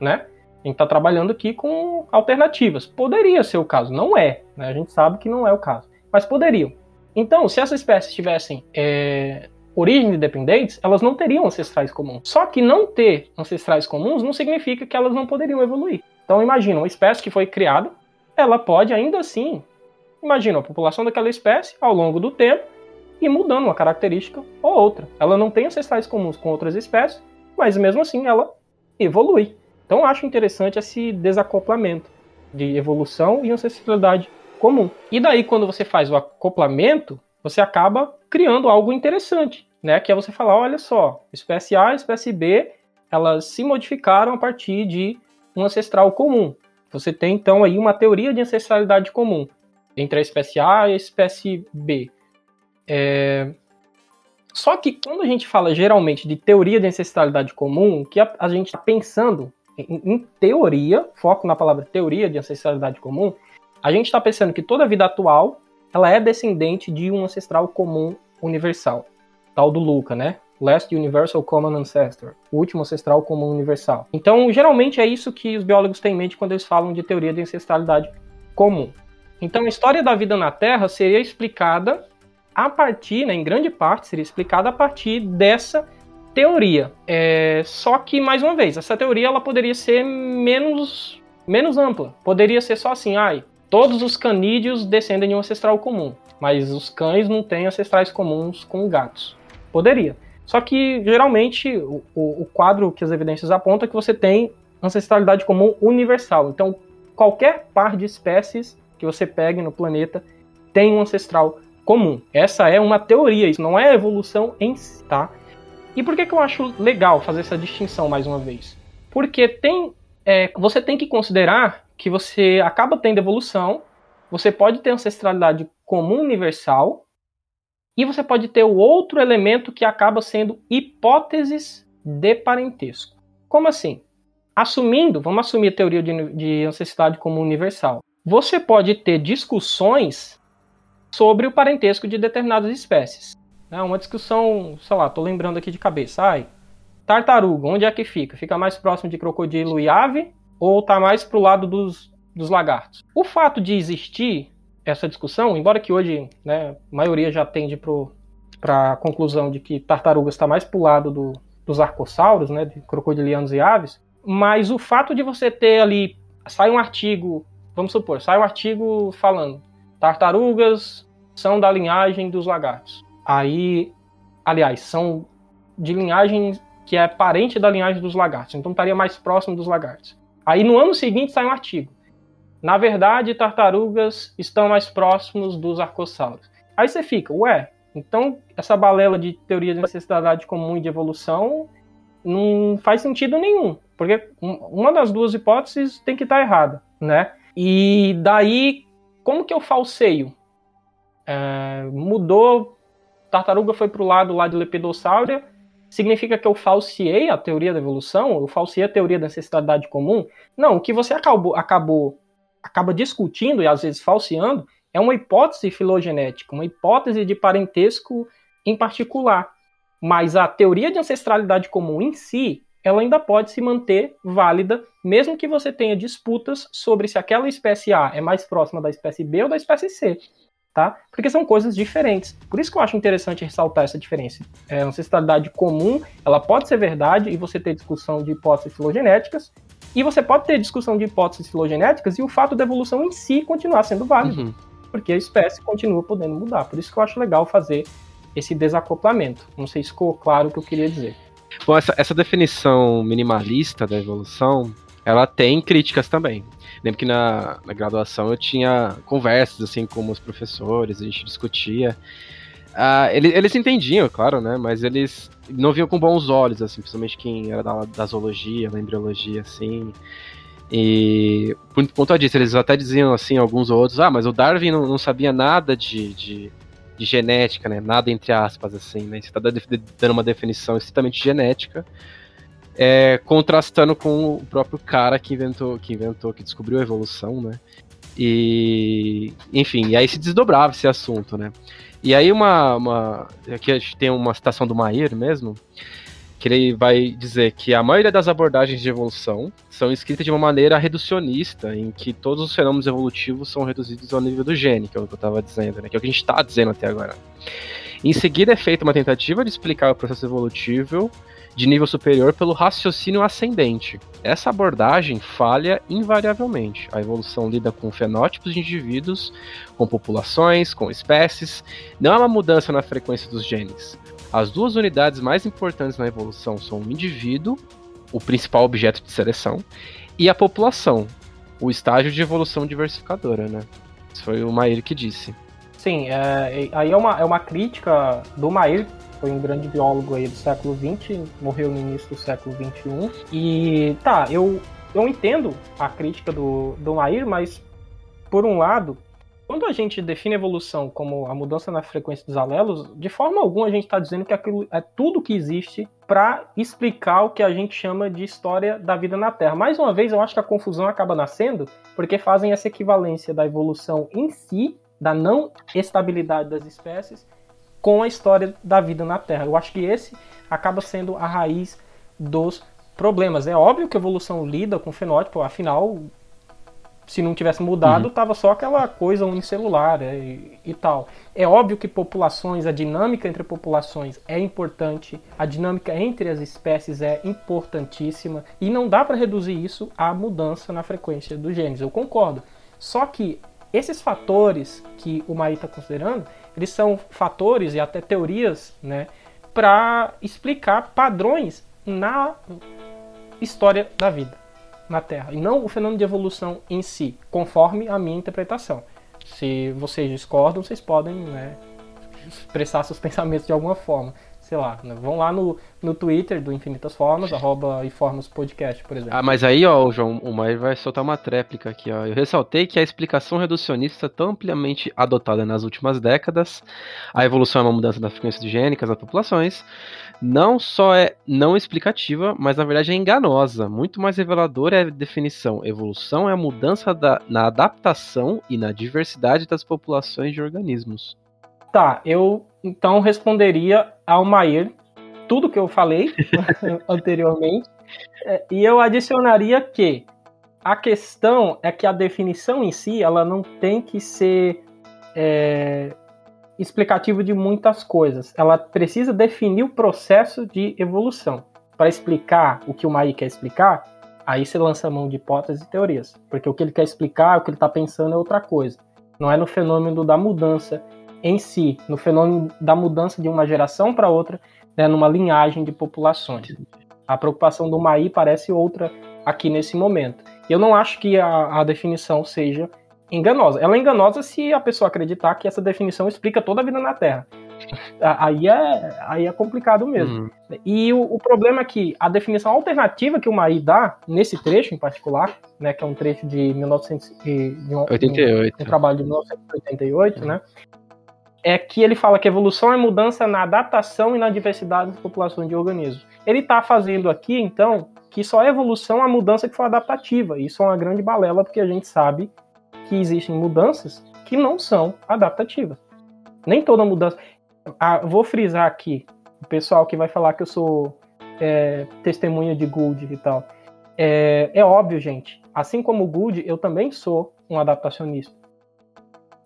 Né? A gente está trabalhando aqui com alternativas. Poderia ser o caso, não é. Né? A gente sabe que não é o caso, mas poderiam. Então, se essas espécies tivessem é, origens independentes, elas não teriam ancestrais comuns. Só que não ter ancestrais comuns não significa que elas não poderiam evoluir. Então, imagina, uma espécie que foi criada, ela pode ainda assim, imagina a população daquela espécie ao longo do tempo e mudando uma característica ou outra. Ela não tem ancestrais comuns com outras espécies, mas mesmo assim ela evolui. Então, acho interessante esse desacoplamento de evolução e ancestralidade comum. E daí, quando você faz o acoplamento, você acaba criando algo interessante, né? Que é você falar, olha só, espécie A espécie B, elas se modificaram a partir de um ancestral comum. Você tem então aí uma teoria de ancestralidade comum entre a espécie A e a espécie B. É... Só que quando a gente fala geralmente de teoria de ancestralidade comum, que a, a gente está pensando em, em, teoria, foco na palavra teoria de ancestralidade comum, a gente está pensando que toda a vida atual ela é descendente de um ancestral comum universal, tal do Luca, né? Last Universal Common Ancestor, o último ancestral comum universal. Então, geralmente é isso que os biólogos têm em mente quando eles falam de teoria de ancestralidade comum. Então, a história da vida na Terra seria explicada a partir, né, em grande parte, seria explicada a partir dessa teoria. É, só que, mais uma vez, essa teoria ela poderia ser menos, menos ampla. Poderia ser só assim, ai, Todos os canídeos descendem de um ancestral comum, mas os cães não têm ancestrais comuns com gatos. Poderia. Só que, geralmente, o, o quadro que as evidências apontam é que você tem ancestralidade comum universal. Então, qualquer par de espécies que você pegue no planeta tem um ancestral comum. Essa é uma teoria, isso não é evolução em si, tá? E por que, que eu acho legal fazer essa distinção mais uma vez? Porque tem, é, você tem que considerar que você acaba tendo evolução, você pode ter ancestralidade comum universal, e você pode ter o outro elemento que acaba sendo hipóteses de parentesco. Como assim? Assumindo, vamos assumir a teoria de, de ancestralidade comum universal. Você pode ter discussões sobre o parentesco de determinadas espécies. É uma discussão, sei lá, tô lembrando aqui de cabeça. Ai, tartaruga, onde é que fica? Fica mais próximo de crocodilo e ave ou está mais para o lado dos, dos lagartos. O fato de existir essa discussão, embora que hoje né, a maioria já tende para a conclusão de que tartarugas está mais para o lado do, dos arcossauros, né, de crocodilianos e aves, mas o fato de você ter ali, sai um artigo, vamos supor, sai um artigo falando tartarugas são da linhagem dos lagartos. Aí, aliás, são de linhagem que é parente da linhagem dos lagartos, então estaria mais próximo dos lagartos. Aí no ano seguinte sai um artigo. Na verdade, tartarugas estão mais próximos dos arcossauros. Aí você fica, ué, então essa balela de teoria de necessidade comum e de evolução não faz sentido nenhum, porque uma das duas hipóteses tem que estar errada, né? E daí, como que eu falseio? É, mudou, tartaruga foi para o lado lá de Lepidossauro significa que eu falseei a teoria da evolução? Eu falseei a teoria da necessidade comum? Não, o que você acabou, acabou acaba discutindo e às vezes falseando é uma hipótese filogenética, uma hipótese de parentesco em particular. Mas a teoria de ancestralidade comum em si, ela ainda pode se manter válida, mesmo que você tenha disputas sobre se aquela espécie A é mais próxima da espécie B ou da espécie C tá? Porque são coisas diferentes. Por isso que eu acho interessante ressaltar essa diferença. É, a ancestralidade comum, ela pode ser verdade e você ter discussão de hipóteses filogenéticas, e você pode ter discussão de hipóteses filogenéticas e o fato da evolução em si continuar sendo válido, uhum. porque a espécie continua podendo mudar. Por isso que eu acho legal fazer esse desacoplamento. Não sei se ficou claro o que eu queria dizer. Bom, essa, essa definição minimalista da evolução, ela tem críticas também. Lembro que na, na graduação eu tinha conversas assim com os professores, a gente discutia. Uh, eles, eles entendiam, claro, né? Mas eles não viam com bons olhos, assim, principalmente quem era da, da zoologia, da embriologia, assim. E por ponto disso, eles até diziam assim, alguns outros, ah, mas o Darwin não, não sabia nada de, de, de, genética, né? Nada entre aspas, assim, né? Você está dando uma definição estritamente genética é, contrastando com o próprio cara que inventou, que inventou, que descobriu a evolução, né? E, enfim, e aí se desdobrava esse assunto, né? E aí uma, uma aqui a gente tem uma citação do Mair mesmo, que ele vai dizer que a maioria das abordagens de evolução são escritas de uma maneira reducionista, em que todos os fenômenos evolutivos são reduzidos ao nível do gene, que é o que eu estava dizendo, né? que é o que a gente está dizendo até agora. Em seguida é feita uma tentativa de explicar o processo evolutivo de nível superior pelo raciocínio ascendente. Essa abordagem falha invariavelmente. A evolução lida com fenótipos de indivíduos, com populações, com espécies, não é uma mudança na frequência dos genes. As duas unidades mais importantes na evolução são o indivíduo, o principal objeto de seleção, e a população, o estágio de evolução diversificadora, né? Isso foi o Mair que disse. Sim, é, aí é uma, é uma crítica do Mair, foi um grande biólogo aí do século XX, morreu no início do século XXI. E tá, eu, eu entendo a crítica do, do Mair, mas por um lado, quando a gente define evolução como a mudança na frequência dos alelos, de forma alguma a gente está dizendo que aquilo é tudo que existe para explicar o que a gente chama de história da vida na Terra. Mais uma vez, eu acho que a confusão acaba nascendo porque fazem essa equivalência da evolução em si, da não estabilidade das espécies, com a história da vida na Terra. Eu acho que esse acaba sendo a raiz dos problemas. É óbvio que a evolução lida com fenótipo, afinal, se não tivesse mudado, uhum. tava só aquela coisa unicelular é, e, e, tal. É óbvio que populações, a dinâmica entre populações é importante, a dinâmica entre as espécies é importantíssima e não dá para reduzir isso à mudança na frequência dos genes. Eu concordo. Só que esses fatores que o Maí está considerando, eles são fatores e até teorias, né, para explicar padrões na história da vida na Terra, e não o fenômeno de evolução em si, conforme a minha interpretação. Se vocês discordam, vocês podem né, expressar seus pensamentos de alguma forma. Sei lá, né, vão lá no, no Twitter do Infinitas Formas, arroba Informas Podcast, por exemplo. Ah, mas aí, ó, João, o vai soltar uma tréplica aqui, ó. Eu ressaltei que a explicação reducionista tão ampliamente adotada nas últimas décadas, a evolução é uma mudança da frequência de gênicas das populações, não só é não explicativa, mas na verdade é enganosa. Muito mais reveladora é a definição. Evolução é a mudança da, na adaptação e na diversidade das populações de organismos. Tá, eu então responderia ao Mair tudo que eu falei anteriormente, é, e eu adicionaria que a questão é que a definição em si ela não tem que ser é, explicativo de muitas coisas. Ela precisa definir o processo de evolução. Para explicar o que o Mai quer explicar, aí você lança a mão de hipóteses e teorias. Porque o que ele quer explicar, o que ele está pensando é outra coisa. Não é no fenômeno da mudança em si, no fenômeno da mudança de uma geração para outra, né, numa linhagem de populações. A preocupação do Mai parece outra aqui nesse momento. Eu não acho que a, a definição seja enganosa. Ela é enganosa se a pessoa acreditar que essa definição explica toda a vida na Terra. Aí é, aí é complicado mesmo. Uhum. E o, o, problema é que a definição alternativa que o Maí dá, nesse trecho em particular, né, que é um trecho de 1988, um, um, trabalho de 1988, uhum. né, é que ele fala que evolução é mudança na adaptação e na diversidade das populações de organismos. Ele está fazendo aqui, então, que só é evolução a mudança que for adaptativa. Isso é uma grande balela, porque a gente sabe que existem mudanças que não são adaptativas. Nem toda mudança. Ah, vou frisar aqui, o pessoal que vai falar que eu sou é, testemunha de Gould e tal. É, é óbvio, gente. Assim como o Gould, eu também sou um adaptacionista.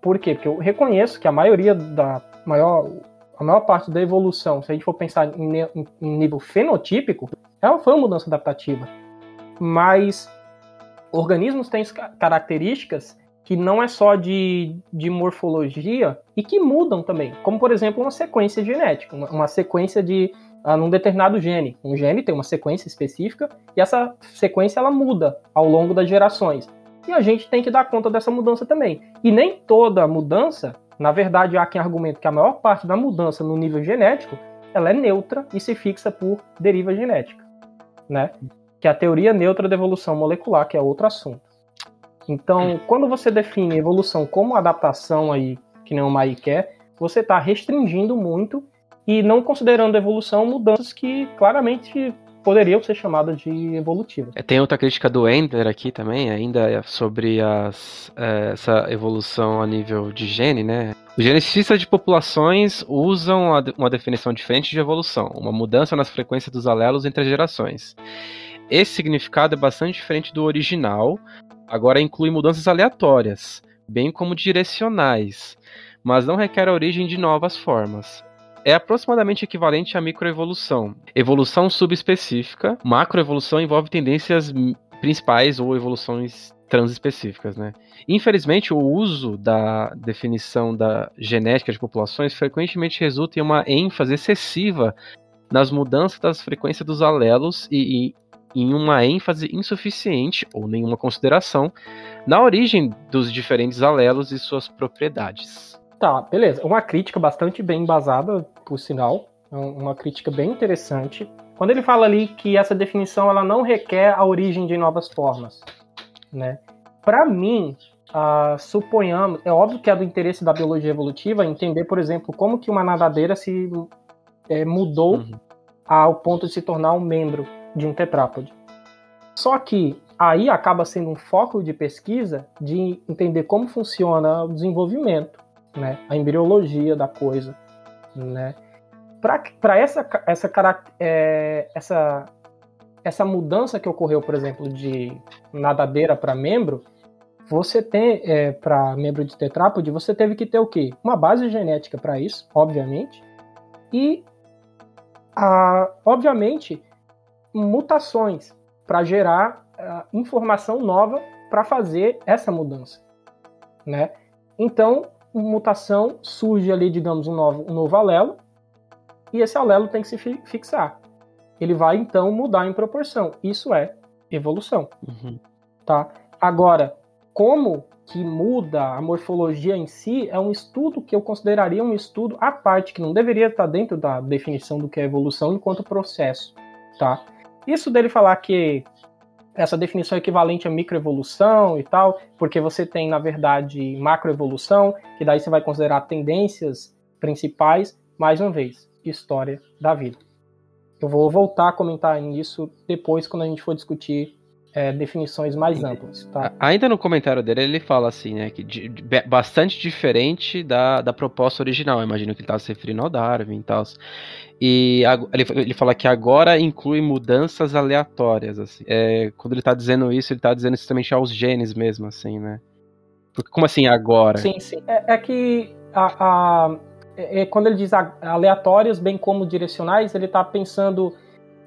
Por quê? Porque eu reconheço que a maioria da maior, a maior parte da evolução, se a gente for pensar em, em, em nível fenotípico, ela foi uma mudança adaptativa. Mas organismos têm características que não é só de, de morfologia e que mudam também, como por exemplo uma sequência genética, uma, uma sequência de uh, num determinado gene. Um gene tem uma sequência específica e essa sequência ela muda ao longo das gerações. E a gente tem que dar conta dessa mudança também. E nem toda mudança, na verdade, há quem argumenta que a maior parte da mudança no nível genético ela é neutra e se fixa por deriva genética, né? Que é a teoria neutra da evolução molecular, que é outro assunto. Então, quando você define evolução como adaptação aí, que nem o Mai quer, você está restringindo muito e não considerando evolução mudanças que claramente poderiam ser chamadas de evolutivas. É, tem outra crítica do Ender aqui também, ainda sobre as, é, essa evolução a nível de gene, né? Os geneticistas de populações usam uma definição diferente de evolução, uma mudança nas frequências dos alelos entre as gerações. Esse significado é bastante diferente do original, agora inclui mudanças aleatórias, bem como direcionais, mas não requer a origem de novas formas é aproximadamente equivalente à microevolução. Evolução subespecífica, macroevolução envolve tendências principais ou evoluções transespecíficas, né? Infelizmente, o uso da definição da genética de populações frequentemente resulta em uma ênfase excessiva nas mudanças das frequências dos alelos e, e em uma ênfase insuficiente ou nenhuma consideração na origem dos diferentes alelos e suas propriedades. Tá, beleza. Uma crítica bastante bem embasada, por sinal. É uma crítica bem interessante. Quando ele fala ali que essa definição ela não requer a origem de novas formas, né? Para mim, uh, suponhamos, é óbvio que é do interesse da biologia evolutiva entender, por exemplo, como que uma nadadeira se é, mudou uhum. ao ponto de se tornar um membro de um tetrápode. Só que aí acaba sendo um foco de pesquisa de entender como funciona o desenvolvimento né? A embriologia da coisa, né? Para essa, essa, é, essa, essa mudança que ocorreu, por exemplo, de nadadeira para membro, você tem é, para membro de tetrápode, você teve que ter o quê? Uma base genética para isso, obviamente, e a, obviamente mutações para gerar a, informação nova para fazer essa mudança, né? Então mutação, surge ali, digamos, um novo, um novo alelo, e esse alelo tem que se fixar. Ele vai, então, mudar em proporção. Isso é evolução. Uhum. Tá? Agora, como que muda a morfologia em si é um estudo que eu consideraria um estudo à parte, que não deveria estar dentro da definição do que é evolução enquanto processo. Tá? Isso dele falar que essa definição é equivalente à microevolução e tal, porque você tem, na verdade, macroevolução, que daí você vai considerar tendências principais, mais uma vez, história da vida. Eu vou voltar a comentar nisso depois, quando a gente for discutir é, definições mais amplas. Tá? Ainda no comentário dele, ele fala assim, né, que de, de, bastante diferente da, da proposta original. Eu imagino que ele estava se referindo ao Darwin e tal. E ele, ele fala que agora inclui mudanças aleatórias, assim. É, quando ele está dizendo isso, ele está dizendo justamente aos genes mesmo, assim, né? Porque, como assim agora? Sim, sim. É, é que a, a é, é quando ele diz aleatórias, bem como direcionais, ele está pensando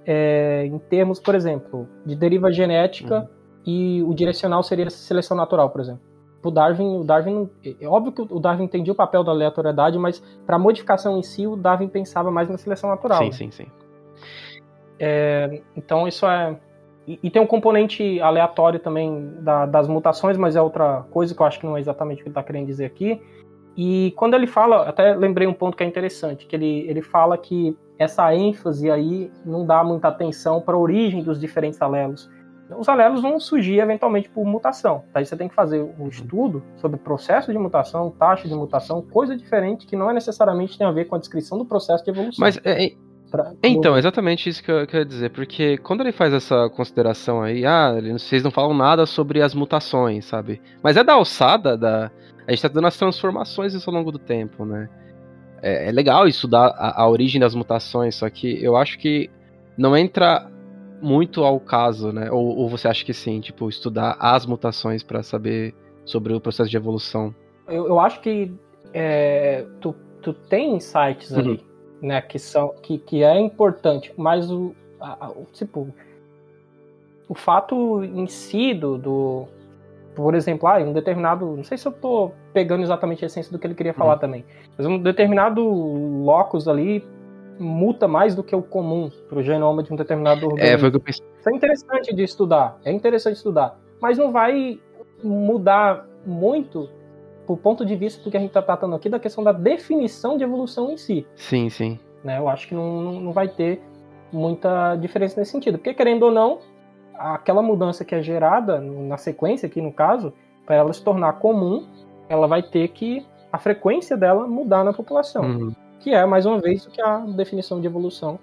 é, em termos, por exemplo, de deriva genética uhum. e o direcional seria seleção natural, por exemplo. O Darwin, o Darwin, é óbvio que o Darwin entendia o papel da aleatoriedade, mas para a modificação em si, o Darwin pensava mais na seleção natural. Sim, sim, sim. É, então isso é e, e, tem um componente aleatório também da, das mutações, mas é outra coisa que eu acho que não é exatamente o que ele está querendo dizer aqui. E quando ele fala, até lembrei um ponto que é interessante, que ele, ele fala que essa ênfase aí não dá muita atenção para a origem dos diferentes alelos. Os alelos vão surgir eventualmente por mutação. Tá? Aí você tem que fazer um estudo sobre processo de mutação, taxa de mutação, coisa diferente que não é necessariamente tem a ver com a descrição do processo de evolução. Mas é, é pra... então, exatamente isso que eu queria dizer, porque quando ele faz essa consideração aí, ah, vocês não falam nada sobre as mutações, sabe? Mas é da alçada da. A gente tá dando as transformações isso ao longo do tempo, né? É, é legal estudar a, a, origem das mutações, só que eu acho que não entra muito ao caso, né? Ou, ou você acha que sim, tipo, estudar as mutações para saber sobre o processo de evolução? Eu, eu acho que é, tu, tu tem insights uhum. ali, né? Que são que, que é importante, mas o, a, o tipo o fato em si do, do por exemplo, ah, um determinado. Não sei se eu tô pegando exatamente a essência do que ele queria falar uhum. também. Mas um determinado locus ali muta mais do que o comum para o genoma de um determinado organismo. É, foi o que eu pensei. Isso é interessante de estudar. É interessante estudar. Mas não vai mudar muito o ponto de vista do que a gente está tratando aqui da questão da definição de evolução em si. Sim, sim. Né? Eu acho que não, não vai ter muita diferença nesse sentido. Porque, querendo ou não, aquela mudança que é gerada na sequência aqui no caso, para ela se tornar comum, ela vai ter que a frequência dela mudar na população, uhum. que é mais uma vez o que a definição de evolução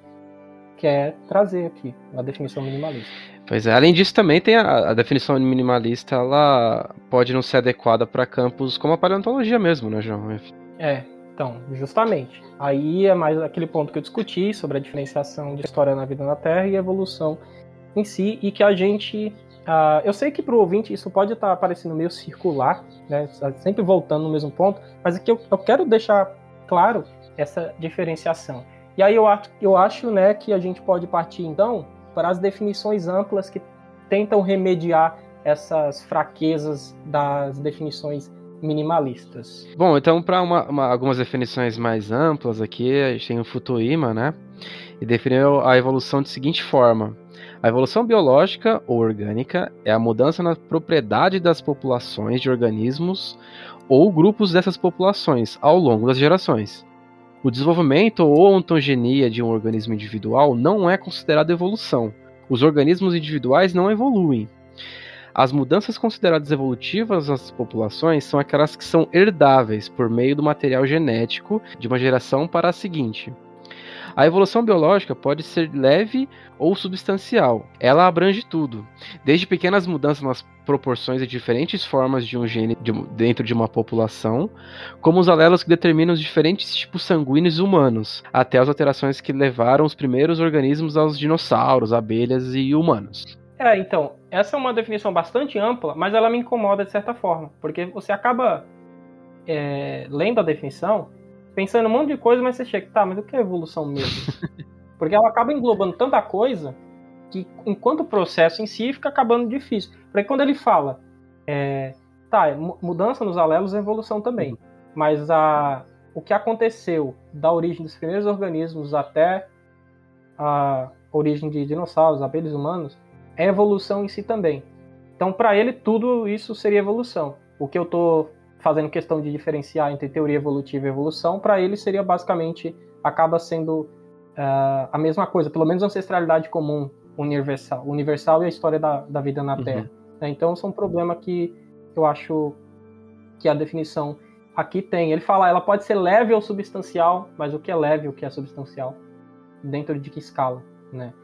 quer trazer aqui, a definição minimalista. Pois é, além disso também tem a, a definição minimalista, ela pode não ser adequada para campos como a paleontologia mesmo, né, João? É, então, justamente. Aí é mais aquele ponto que eu discuti sobre a diferenciação de história na vida na Terra e evolução em si, e que a gente. Uh, eu sei que para o ouvinte isso pode estar tá parecendo meio circular, né, sempre voltando no mesmo ponto, mas aqui eu, eu quero deixar claro essa diferenciação. E aí eu acho, eu acho né, que a gente pode partir então para as definições amplas que tentam remediar essas fraquezas das definições minimalistas. Bom, então para algumas definições mais amplas aqui, a gente tem o Futuima, né? E definiu a evolução de seguinte forma: a evolução biológica ou orgânica é a mudança na propriedade das populações de organismos ou grupos dessas populações ao longo das gerações. O desenvolvimento ou ontogenia de um organismo individual não é considerado evolução. Os organismos individuais não evoluem. As mudanças consideradas evolutivas nas populações são aquelas que são herdáveis por meio do material genético de uma geração para a seguinte. A evolução biológica pode ser leve ou substancial. Ela abrange tudo, desde pequenas mudanças nas proporções e diferentes formas de um gene de, dentro de uma população, como os alelos que determinam os diferentes tipos sanguíneos humanos, até as alterações que levaram os primeiros organismos aos dinossauros, abelhas e humanos. É, então, essa é uma definição bastante ampla, mas ela me incomoda de certa forma, porque você acaba é, lendo a definição pensando um monte de coisa, mas você chega, tá, mas o que é evolução mesmo? Porque ela acaba englobando tanta coisa que, enquanto o processo em si, fica acabando difícil. Porque quando ele fala, é, tá, mudança nos alelos é evolução também, mas a, o que aconteceu da origem dos primeiros organismos até a origem de dinossauros, abelhas humanos, é evolução em si também. Então, para ele, tudo isso seria evolução. O que eu estou fazendo questão de diferenciar entre teoria evolutiva e evolução, para ele seria basicamente acaba sendo uh, a mesma coisa, pelo menos ancestralidade comum universal, universal e a história da, da vida na uhum. Terra. Né? Então, isso é um problema que eu acho que a definição aqui tem. Ele fala, ela pode ser leve ou substancial, mas o que é leve, o que é substancial, dentro de que escala, né?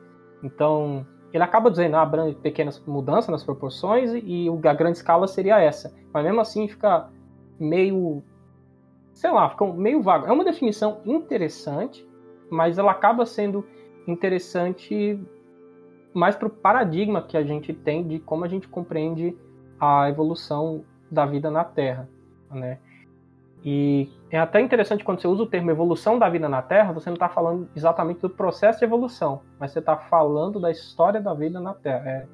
Então, ele acaba dizendo, ah, pequenas mudanças nas proporções e a grande escala seria essa. Mas mesmo assim fica meio. sei lá, ficam meio vago. É uma definição interessante, mas ela acaba sendo interessante mais para o paradigma que a gente tem de como a gente compreende a evolução da vida na Terra, né? E é até interessante quando você usa o termo evolução da vida na Terra, você não está falando exatamente do processo de evolução, mas você está falando da história da vida na Terra. É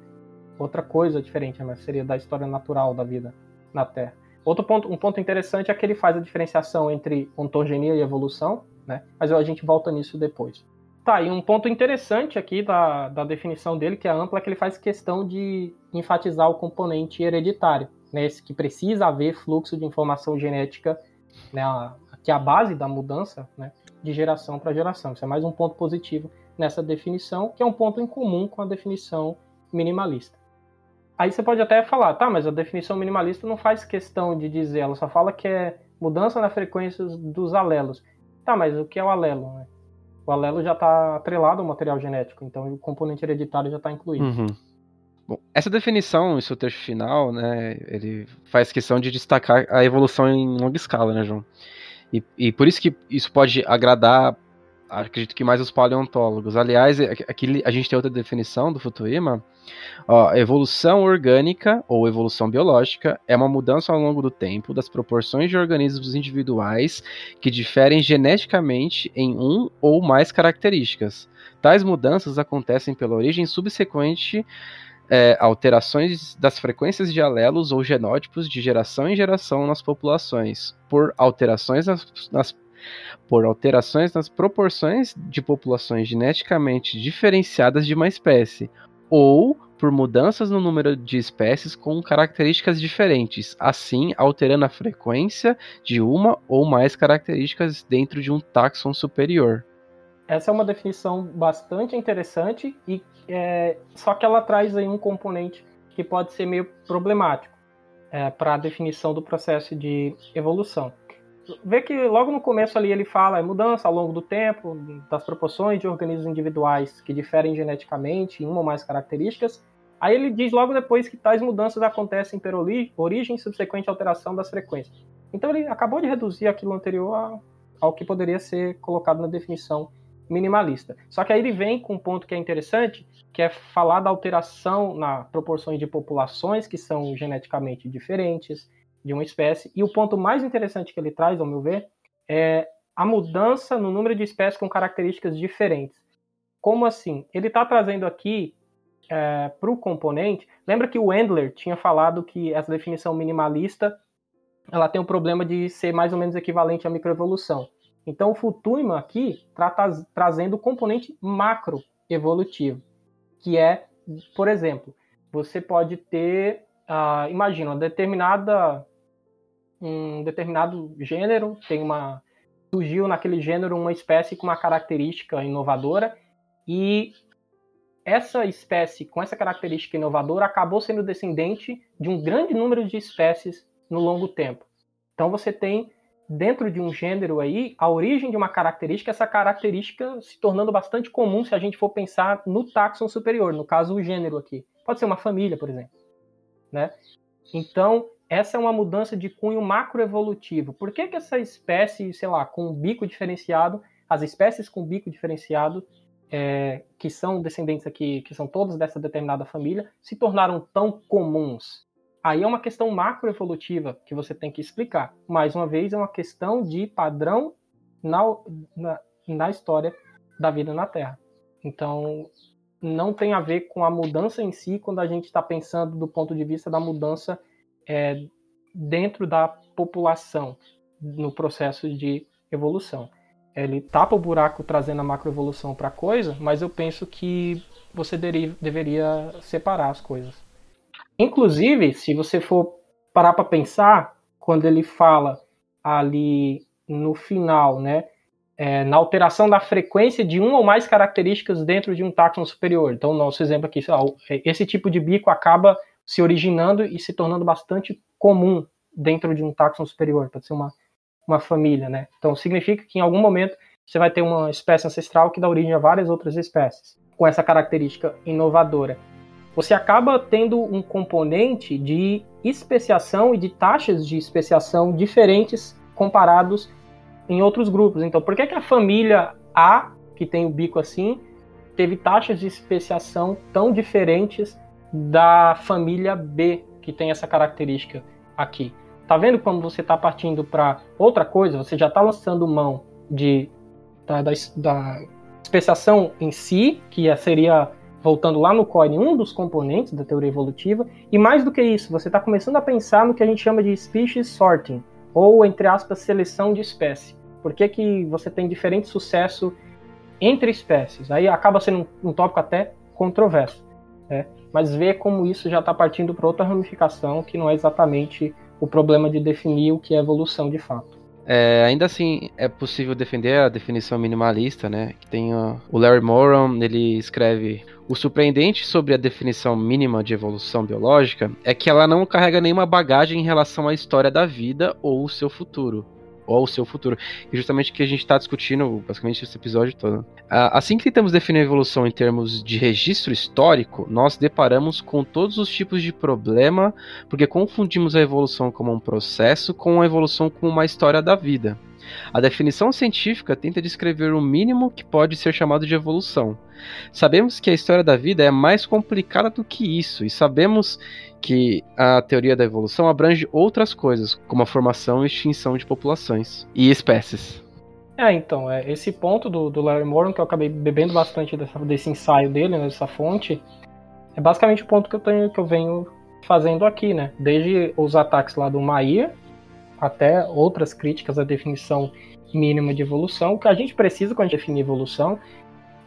outra coisa diferente, mas seria da história natural da vida na Terra. Outro ponto, um ponto interessante é que ele faz a diferenciação entre ontogenia e evolução, né? Mas a gente volta nisso depois. Tá, e um ponto interessante aqui da, da definição dele, que é ampla, é que ele faz questão de enfatizar o componente hereditário, né? Esse que precisa haver fluxo de informação genética, né? A, que é a base da mudança, né? De geração para geração. Isso é mais um ponto positivo nessa definição, que é um ponto em comum com a definição minimalista. Aí você pode até falar, tá, mas a definição minimalista não faz questão de dizer, ela só fala que é mudança na frequência dos alelos. Tá, mas o que é o alelo? Né? O alelo já está atrelado ao material genético, então o componente hereditário já está incluído. Uhum. Bom, essa definição, em seu texto final, né, ele faz questão de destacar a evolução em longa escala, né, João? E, e por isso que isso pode agradar acredito que mais os paleontólogos. Aliás, é, aqui a gente tem outra definição do Futuima. Ó, evolução orgânica ou evolução biológica é uma mudança ao longo do tempo das proporções de organismos individuais que diferem geneticamente em um ou mais características. Tais mudanças acontecem pela origem subsequente é, alterações das frequências de alelos ou genótipos de geração em geração nas populações, por alterações nas, nas por alterações nas proporções de populações geneticamente diferenciadas de uma espécie, ou por mudanças no número de espécies com características diferentes, assim alterando a frequência de uma ou mais características dentro de um táxon superior. Essa é uma definição bastante interessante e é, só que ela traz aí um componente que pode ser meio problemático é, para a definição do processo de evolução vê que logo no começo ali ele fala é mudança ao longo do tempo, das proporções de organismos individuais que diferem geneticamente em uma ou mais características. Aí ele diz logo depois que tais mudanças acontecem por origem subsequente alteração das frequências. Então ele acabou de reduzir aquilo anterior ao que poderia ser colocado na definição minimalista. Só que aí ele vem com um ponto que é interessante, que é falar da alteração na proporções de populações que são geneticamente diferentes de uma espécie. E o ponto mais interessante que ele traz, ao meu ver, é a mudança no número de espécies com características diferentes. Como assim? Ele está trazendo aqui é, para o componente. Lembra que o Endler tinha falado que essa definição minimalista ela tem o problema de ser mais ou menos equivalente à microevolução. Então, o Futuima aqui está trazendo o componente macroevolutivo, que é, por exemplo, você pode ter, uh, imagina, determinada, um determinado gênero, tem uma surgiu naquele gênero uma espécie com uma característica inovadora e essa espécie com essa característica inovadora acabou sendo descendente de um grande número de espécies no longo tempo. Então você tem dentro de um gênero aí, a origem de uma característica, essa característica se tornando bastante comum se a gente for pensar no táxon superior, no caso o gênero aqui. Pode ser uma família, por exemplo, né? Então, essa é uma mudança de cunho macroevolutivo. Por que, que essa espécie, sei lá, com bico diferenciado, as espécies com bico diferenciado, é, que são descendentes aqui, que são todas dessa determinada família, se tornaram tão comuns? Aí é uma questão macroevolutiva que você tem que explicar. Mais uma vez, é uma questão de padrão na, na, na história da vida na Terra. Então, não tem a ver com a mudança em si quando a gente está pensando do ponto de vista da mudança é, dentro da população no processo de evolução. Ele tapa o buraco trazendo a macroevolução para a coisa, mas eu penso que você deveria separar as coisas. Inclusive, se você for parar para pensar, quando ele fala ali no final, né, é, na alteração da frequência de uma ou mais características dentro de um táxon superior. Então, nosso exemplo aqui, lá, esse tipo de bico acaba se originando e se tornando bastante comum dentro de um táxon superior, pode ser uma, uma família, né? Então, significa que em algum momento você vai ter uma espécie ancestral que dá origem a várias outras espécies, com essa característica inovadora você acaba tendo um componente de especiação e de taxas de especiação diferentes comparados em outros grupos. Então, por que, que a família A, que tem o bico assim, teve taxas de especiação tão diferentes da família B, que tem essa característica aqui? Tá vendo quando você está partindo para outra coisa, você já está lançando mão de da, da, da especiação em si, que seria voltando lá no core, um dos componentes da teoria evolutiva, e mais do que isso, você está começando a pensar no que a gente chama de species sorting, ou, entre aspas, seleção de espécie. Por que, que você tem diferente sucesso entre espécies? Aí acaba sendo um, um tópico até controverso, né? mas ver como isso já está partindo para outra ramificação, que não é exatamente o problema de definir o que é evolução de fato. É, ainda assim, é possível defender a definição minimalista, né? Que tem o Larry Moran, ele escreve o surpreendente sobre a definição mínima de evolução biológica é que ela não carrega nenhuma bagagem em relação à história da vida ou o seu futuro. Ou o seu futuro. E justamente o que a gente está discutindo, basicamente, esse episódio todo. Assim que tentamos definir a evolução em termos de registro histórico, nós deparamos com todos os tipos de problema, porque confundimos a evolução como um processo com a evolução como uma história da vida. A definição científica tenta descrever o mínimo que pode ser chamado de evolução. Sabemos que a história da vida é mais complicada do que isso, e sabemos que a teoria da evolução abrange outras coisas, como a formação e extinção de populações e espécies. É, então, é, esse ponto do, do Larry Moran, que eu acabei bebendo bastante dessa, desse ensaio dele, né, dessa fonte, é basicamente o ponto que eu, tenho, que eu venho fazendo aqui, né? Desde os ataques lá do Maia, até outras críticas à definição mínima de evolução. O que a gente precisa quando a gente define evolução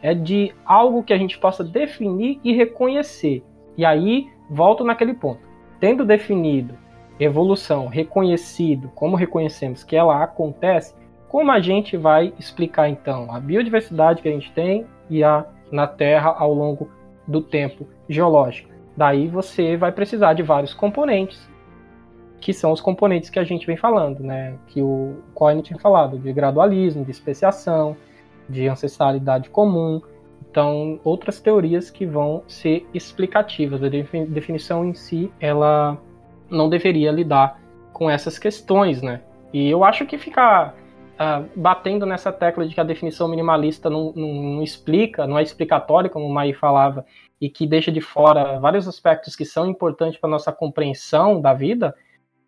é de algo que a gente possa definir e reconhecer. E aí, volto naquele ponto. Tendo definido evolução, reconhecido, como reconhecemos que ela acontece, como a gente vai explicar então a biodiversidade que a gente tem e a na Terra ao longo do tempo geológico? Daí você vai precisar de vários componentes que são os componentes que a gente vem falando, né? Que o Coyne tinha falado, de gradualismo, de especiação, de ancestralidade comum. Então, outras teorias que vão ser explicativas. A definição em si, ela não deveria lidar com essas questões, né? E eu acho que ficar uh, batendo nessa tecla de que a definição minimalista não, não, não explica, não é explicatória, como o Mai falava, e que deixa de fora vários aspectos que são importantes para nossa compreensão da vida,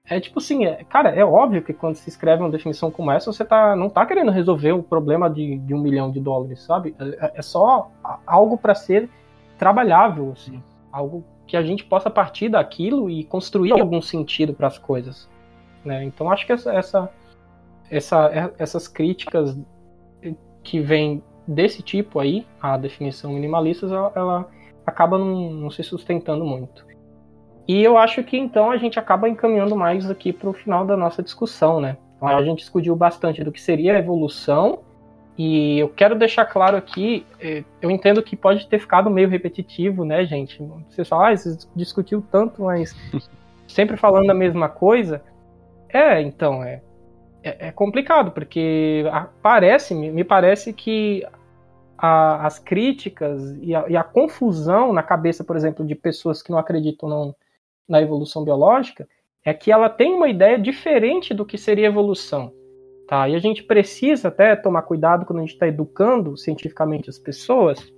é tipo assim, é, cara, é óbvio que quando se escreve uma definição como essa, você tá, não tá querendo resolver o problema de, de um milhão de dólares, sabe? É, é só algo para ser trabalhável, assim, algo que a gente possa partir daquilo e construir algum sentido para as coisas, né? Então acho que essa, essa, essa, é, essas críticas que vêm desse tipo aí, a definição minimalista, ela, ela acaba não, não se sustentando muito. E eu acho que então a gente acaba encaminhando mais aqui para o final da nossa discussão, né? Então, a gente discutiu bastante do que seria a evolução, e eu quero deixar claro aqui, é, eu entendo que pode ter ficado meio repetitivo, né, gente? Você fala, ah, você discutiu tanto, mas sempre falando a mesma coisa. É, então, é, é, é complicado, porque parece, me parece que a, as críticas e a, e a, confusão na cabeça, por exemplo, de pessoas que não acreditam não, na evolução biológica, é que ela tem uma ideia diferente do que seria evolução. Tá? E a gente precisa até tomar cuidado quando a gente está educando cientificamente as pessoas,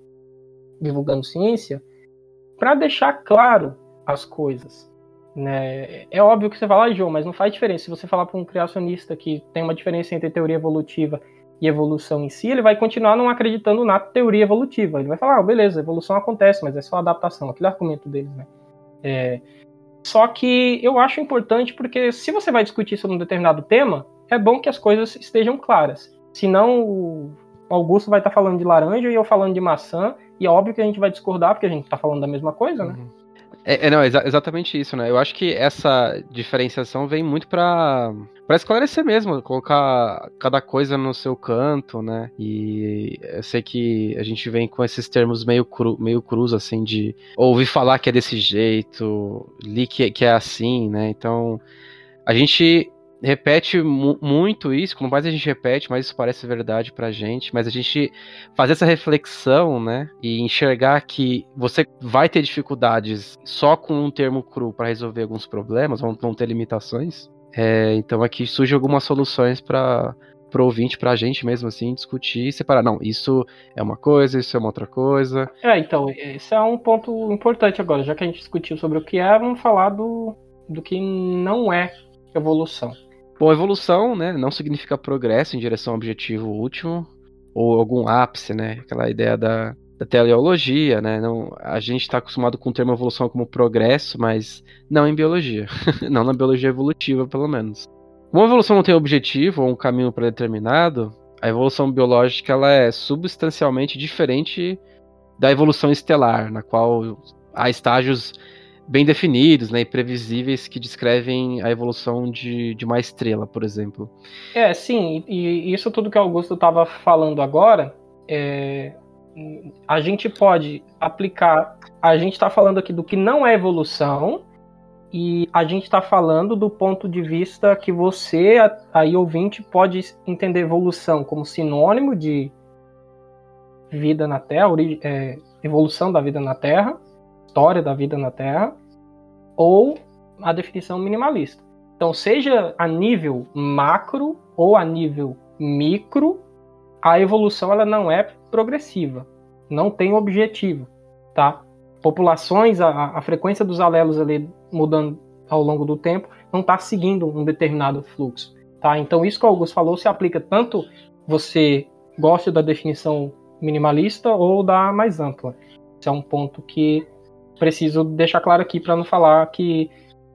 divulgando ciência, para deixar claro as coisas. Né? É óbvio que você fala, ah, João, mas não faz diferença. Se você falar para um criacionista que tem uma diferença entre teoria evolutiva e evolução em si, ele vai continuar não acreditando na teoria evolutiva. Ele vai falar, ah, beleza, evolução acontece, mas é só adaptação, aquele argumento deles, né? É... Só que eu acho importante porque se você vai discutir sobre um determinado tema, é bom que as coisas estejam claras. Senão o Augusto vai estar falando de laranja e eu falando de maçã, e é óbvio que a gente vai discordar porque a gente está falando da mesma coisa, né? Uhum. É, é, não, exa exatamente isso, né? Eu acho que essa diferenciação vem muito para para esclarecer mesmo, colocar cada coisa no seu canto, né? E eu sei que a gente vem com esses termos meio, cru, meio cruz, assim, de ouvir falar que é desse jeito, li que, que é assim, né? Então, a gente repete mu muito isso, quanto mais a gente repete, mais isso parece verdade pra gente, mas a gente fazer essa reflexão, né, e enxergar que você vai ter dificuldades só com um termo cru para resolver alguns problemas, vão, ter limitações. É, então aqui surgem algumas soluções para pro ouvinte, pra gente mesmo assim, discutir e separar. Não, isso é uma coisa, isso é uma outra coisa. É, então, esse é um ponto importante agora. Já que a gente discutiu sobre o que é, vamos falar do, do que não é evolução. Bom, evolução, né, não significa progresso em direção ao objetivo último ou algum ápice, né? Aquela ideia da, da teleologia, né? Não, a gente está acostumado com o termo evolução como progresso, mas não em biologia, não na biologia evolutiva, pelo menos. Como a evolução não tem objetivo ou um caminho predeterminado, a evolução biológica ela é substancialmente diferente da evolução estelar, na qual há estágios bem definidos né, e previsíveis que descrevem a evolução de, de uma estrela, por exemplo. É, sim, e isso tudo que o Augusto estava falando agora, é, a gente pode aplicar. A gente está falando aqui do que não é evolução, e a gente está falando do ponto de vista que você, aí ouvinte, pode entender evolução como sinônimo de vida na Terra, é, evolução da vida na Terra, história da vida na Terra, ou a definição minimalista. Então, seja a nível macro ou a nível micro, a evolução ela não é progressiva, não tem objetivo, tá? Populações, a, a frequência dos alelos ali mudando ao longo do tempo, não está seguindo um determinado fluxo, tá? Então, isso que o Augusto falou se aplica tanto você gosta da definição minimalista ou da mais ampla. Esse é um ponto que preciso deixar claro aqui para não falar que.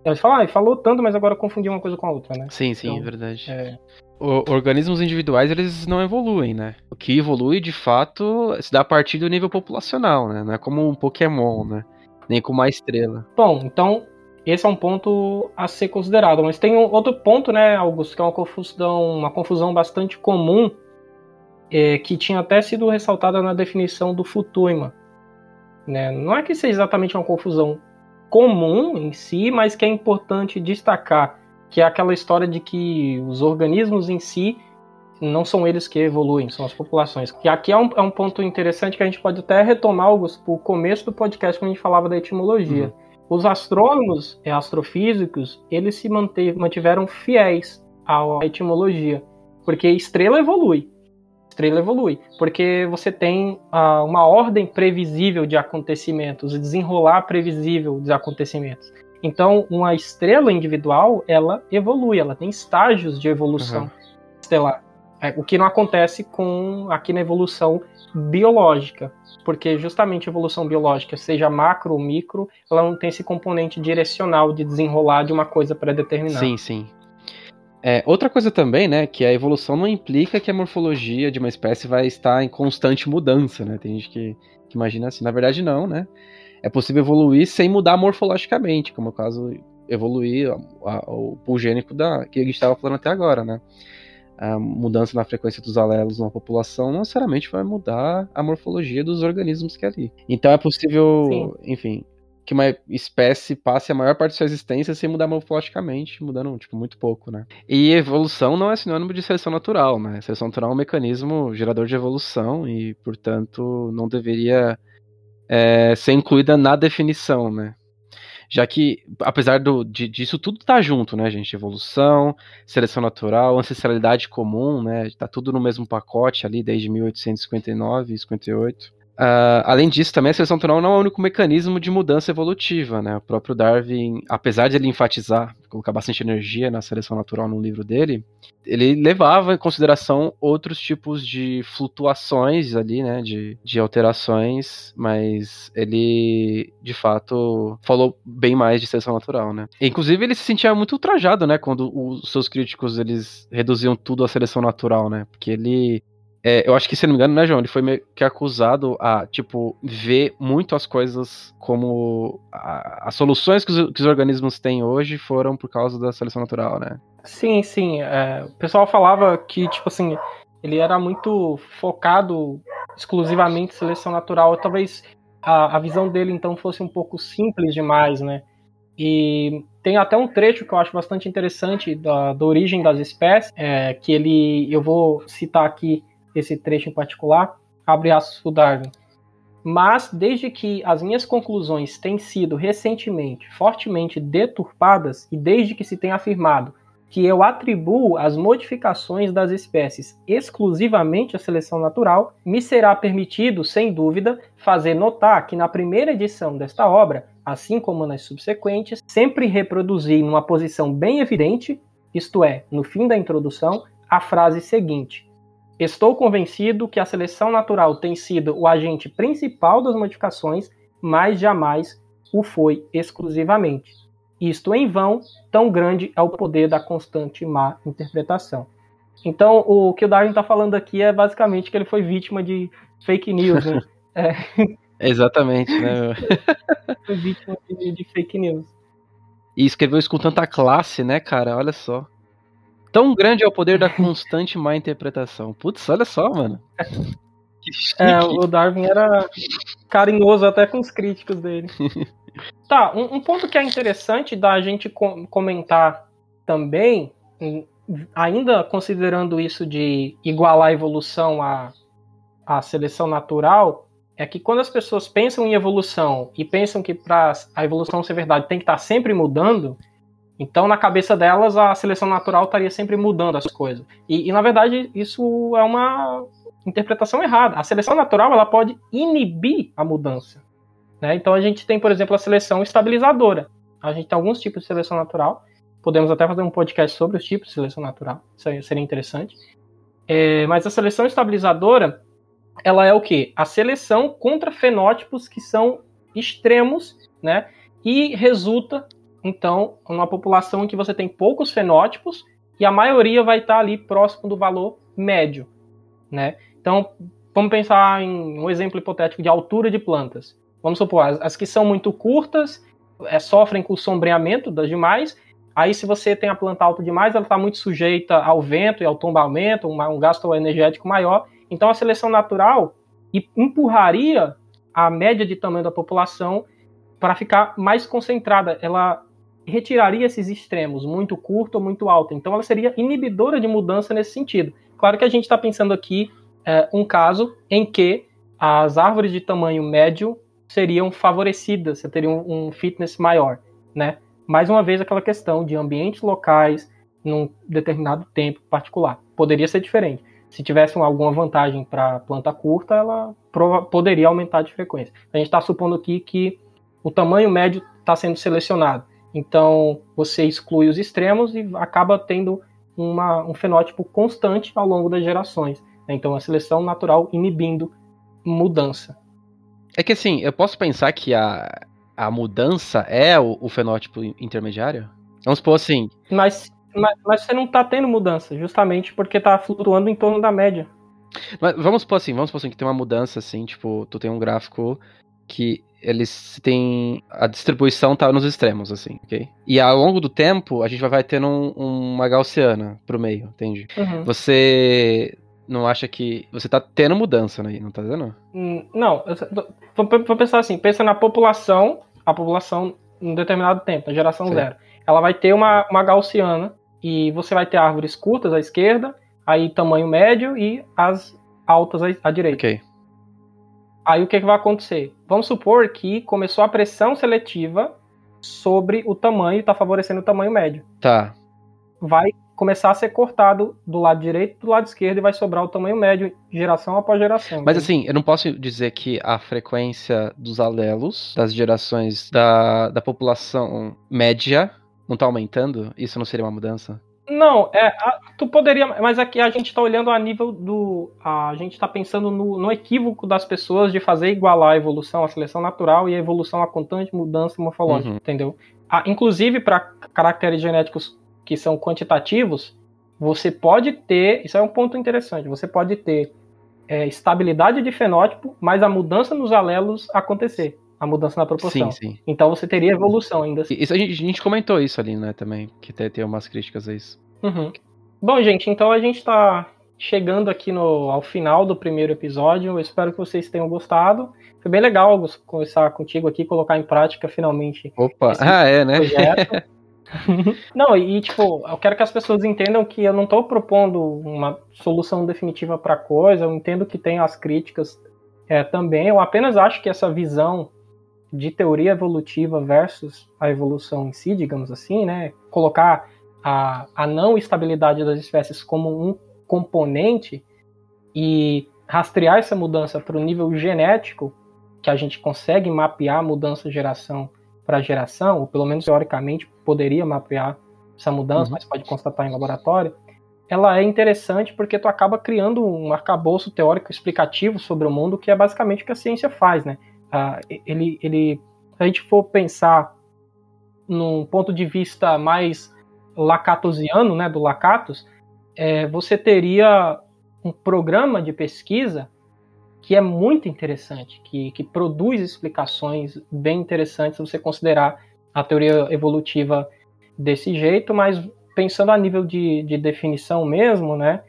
Eles falam, ah, falou tanto, mas agora confundiu uma coisa com a outra, né? Sim, sim, então, é verdade. É... O, organismos individuais, eles não evoluem, né? O que evolui, de fato, se dá a partir do nível populacional, né? Não é como um Pokémon, né? Nem com uma estrela. Bom, então, esse é um ponto a ser considerado. Mas tem um outro ponto, né, Augusto, que é uma confusão, uma confusão bastante comum, é, que tinha até sido ressaltada na definição do Futuima, né? Não é que seja exatamente uma confusão comum em si, mas que é importante destacar que é aquela história de que os organismos em si não são eles que evoluem, são as populações. Que aqui é um, é um ponto interessante que a gente pode até retomar, Augusto, o começo do podcast quando a gente falava da etimologia. Uhum. Os astrônomos e astrofísicos, eles se mantiveram fiéis à etimologia, porque estrela evolui. Estrela evolui, porque você tem uh, uma ordem previsível de acontecimentos, desenrolar previsível de acontecimentos. Então, uma estrela individual, ela evolui, ela tem estágios de evolução uhum. estelar. É, o que não acontece com aqui na evolução biológica, porque justamente a evolução biológica, seja macro ou micro, ela não tem esse componente direcional de desenrolar de uma coisa pré-determinada. Sim, sim. É, outra coisa também, né, que a evolução não implica que a morfologia de uma espécie vai estar em constante mudança, né? Tem gente que, que imagina assim. Na verdade, não, né? É possível evoluir sem mudar morfologicamente, como é o caso evoluir a, a, o pulgênico da que a gente estava falando até agora, né? a mudança na frequência dos alelos numa população não necessariamente vai mudar a morfologia dos organismos que é ali. Então é possível, Sim. enfim, que uma espécie passe a maior parte de sua existência sem mudar morfologicamente, mudando, tipo, muito pouco, né? E evolução não é sinônimo de seleção natural, né? Seleção natural é um mecanismo gerador de evolução e, portanto, não deveria é, ser incluída na definição, né? já que, apesar do, de, disso tudo tá junto, né, gente? Evolução, seleção natural, ancestralidade comum, né? Tá tudo no mesmo pacote ali desde 1859 e 58. Uh, além disso, também a seleção natural não é o único mecanismo de mudança evolutiva, né? O próprio Darwin, apesar de ele enfatizar, colocar bastante energia na seleção natural no livro dele, ele levava em consideração outros tipos de flutuações ali, né? De, de alterações, mas ele, de fato, falou bem mais de seleção natural, né? Inclusive, ele se sentia muito ultrajado, né? Quando os seus críticos, eles reduziam tudo à seleção natural, né? Porque ele é, eu acho que, se não me engano, né, João? Ele foi meio que acusado a, tipo, ver muito as coisas como. A, as soluções que os, que os, organismos têm hoje foram por causa da seleção natural, né? Sim, sim. É, o pessoal falava que, tipo assim, ele era muito focado exclusivamente em seleção natural. Talvez a, a visão dele, então, fosse um pouco simples demais, né? E tem até um trecho que eu acho bastante interessante da, da origem das espécies, é, que ele, eu vou citar aqui esse trecho em particular, abre aspas para Darwin. Mas, desde que as minhas conclusões têm sido recentemente fortemente deturpadas e desde que se tem afirmado que eu atribuo as modificações das espécies exclusivamente à seleção natural, me será permitido, sem dúvida, fazer notar que na primeira edição desta obra, assim como nas subsequentes, sempre reproduzi numa posição bem evidente, isto é, no fim da introdução, a frase seguinte: Estou convencido que a seleção natural tem sido o agente principal das modificações, mas jamais o foi exclusivamente. Isto em vão, tão grande é o poder da constante má interpretação. Então, o que o Darwin está falando aqui é basicamente que ele foi vítima de fake news. Né? é. Exatamente, né? foi vítima de, de fake news. E escreveu isso com tanta classe, né, cara? Olha só. Tão grande é o poder da constante má interpretação. Putz, olha só, mano. É, o Darwin era carinhoso até com os críticos dele. tá, um, um, ponto que é interessante da gente com, comentar também, ainda considerando isso de igualar a evolução à, à seleção natural, é que quando as pessoas pensam em evolução e pensam que para a evolução ser verdade tem que estar tá sempre mudando, então, na cabeça delas, a seleção natural estaria sempre mudando as coisas. E, e, na verdade, isso é uma interpretação errada. A seleção natural ela pode inibir a mudança. Né? Então, a gente tem, por exemplo, a seleção estabilizadora. A gente tem alguns tipos de seleção natural. Podemos até fazer um podcast sobre os tipos de seleção natural. Isso seria interessante. É, mas a seleção estabilizadora, ela é o quê? A seleção contra fenótipos que são extremos, né? E resulta então, uma população em que você tem poucos fenótipos e a maioria vai estar ali próximo do valor médio, né? Então, vamos pensar em um exemplo hipotético de altura de plantas. Vamos supor, as, as que são muito curtas é, sofrem com o sombreamento das demais. Aí, se você tem a planta alta demais, ela está muito sujeita ao vento e ao tombamento, um, um gasto energético maior. Então, a seleção natural empurraria a média de tamanho da população para ficar mais concentrada. Ela retiraria esses extremos, muito curto ou muito alto. Então ela seria inibidora de mudança nesse sentido. Claro que a gente está pensando aqui é, um caso em que as árvores de tamanho médio seriam favorecidas, você teria um, um fitness maior, né? Mais uma vez aquela questão de ambientes locais num determinado tempo particular. Poderia ser diferente. Se tivesse alguma vantagem para planta curta, ela poderia aumentar de frequência. A gente está supondo aqui que o tamanho médio está sendo selecionado. Então você exclui os extremos e acaba tendo uma, um fenótipo constante ao longo das gerações. Então a seleção natural inibindo mudança. É que assim, eu posso pensar que a, a mudança é o, o fenótipo intermediário? Vamos supor assim. Mas, mas, mas você não está tendo mudança, justamente porque está flutuando em torno da média. Mas vamos supor assim, vamos supor assim, que tem uma mudança assim, tipo, tu tem um gráfico que eles têm. A distribuição tá nos extremos, assim, ok? E ao longo do tempo, a gente vai tendo um, uma gaussiana pro meio, entende? Uhum. Você não acha que. Você tá tendo mudança aí, não tá vendo? Hum, não, vou pensar assim, pensa na população, a população em determinado tempo, na geração Sim. zero. Ela vai ter uma, uma gaussiana e você vai ter árvores curtas à esquerda, aí tamanho médio e as altas à, à direita. Ok. Aí o que, que vai acontecer? Vamos supor que começou a pressão seletiva sobre o tamanho, está favorecendo o tamanho médio. Tá. Vai começar a ser cortado do lado direito do lado esquerdo e vai sobrar o tamanho médio, geração após geração. Mas assim, eu não posso dizer que a frequência dos alelos das gerações da, da população média não está aumentando? Isso não seria uma mudança? Não, é, a, tu poderia, mas aqui a gente está olhando a nível do, a gente está pensando no, no, equívoco das pessoas de fazer igualar a evolução, a seleção natural e a evolução a constante mudança morfológica, uhum. entendeu? Ah, inclusive para caracteres genéticos que são quantitativos, você pode ter, isso é um ponto interessante, você pode ter é, estabilidade de fenótipo, mas a mudança nos alelos acontecer a mudança na proporção. Sim, sim. Então você teria evolução ainda. Assim. Isso, a, gente, a gente comentou isso ali, né, também, que tem, tem umas críticas a isso. Uhum. Bom, gente, então a gente está chegando aqui no, ao final do primeiro episódio. Eu espero que vocês tenham gostado. Foi bem legal Augusto, conversar contigo aqui, colocar em prática finalmente. Opa, ah, é, né? não, e tipo, eu quero que as pessoas entendam que eu não estou propondo uma solução definitiva para a coisa, eu entendo que tem as críticas é, também, eu apenas acho que essa visão de teoria evolutiva versus a evolução em si, digamos assim, né? Colocar a, a não estabilidade das espécies como um componente e rastrear essa mudança para o nível genético, que a gente consegue mapear a mudança geração para geração, ou pelo menos teoricamente poderia mapear essa mudança, uhum. mas pode constatar em laboratório, ela é interessante porque tu acaba criando um arcabouço teórico explicativo sobre o mundo, que é basicamente o que a ciência faz, né? Uh, ele, ele, se a gente for pensar num ponto de vista mais lacatosiano, né, do Lacatos, é, você teria um programa de pesquisa que é muito interessante, que, que produz explicações bem interessantes se você considerar a teoria evolutiva desse jeito, mas pensando a nível de, de definição mesmo, né,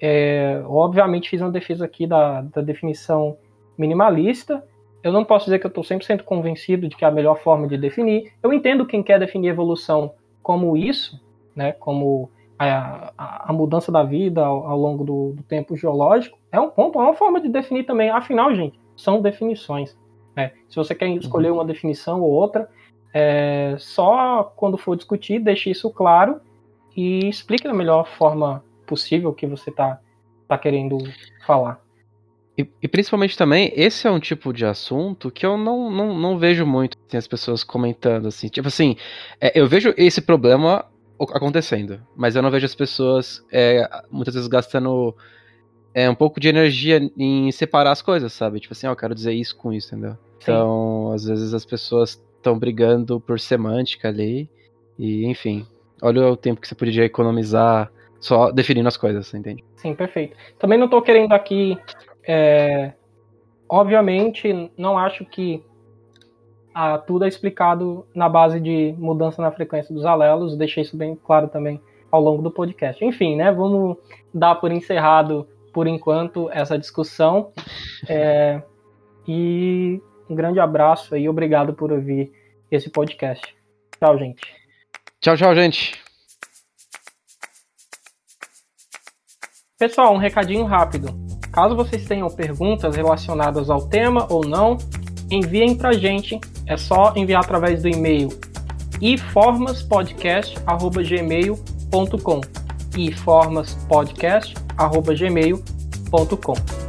é, obviamente fiz uma defesa aqui da, da definição minimalista, eu não posso dizer que eu estou 100% convencido de que é a melhor forma de definir. Eu entendo quem quer definir evolução como isso, né, como a, a, a mudança da vida ao, ao longo do, do, tempo geológico. É um ponto, é uma forma de definir também. Afinal, gente, são definições. Né? Se você quer escolher uhum. uma definição ou outra, é, só quando for discutir, deixe isso claro e explique da melhor forma possível que você está tá querendo falar. E, e, principalmente também, esse é um tipo de assunto que eu não, não, não vejo muito assim, as pessoas comentando, assim. Tipo assim, é, eu vejo esse problema acontecendo, mas eu não vejo as pessoas é, muitas vezes gastando é, um pouco de energia em separar as coisas, sabe? Tipo assim, oh, eu quero dizer isso com isso, entendeu? Sim. Então, às vezes as pessoas estão brigando por semântica ali, e enfim, olha o tempo que você podia economizar só definindo as coisas, entende? Sim, perfeito. Também não estou querendo aqui é, obviamente, não acho que ah, tudo é explicado na base de mudança na frequência dos alelos, deixei isso bem claro também ao longo do podcast. Enfim, né, vamos dar por encerrado, por enquanto, essa discussão. É, e um grande abraço e obrigado por ouvir esse podcast. Tchau, gente. Tchau, tchau, gente. Pessoal, um recadinho rápido. Caso vocês tenham perguntas relacionadas ao tema ou não, enviem para a gente. É só enviar através do e-mail iformaspodcast.gmail.com iformaspodcast.gmail.com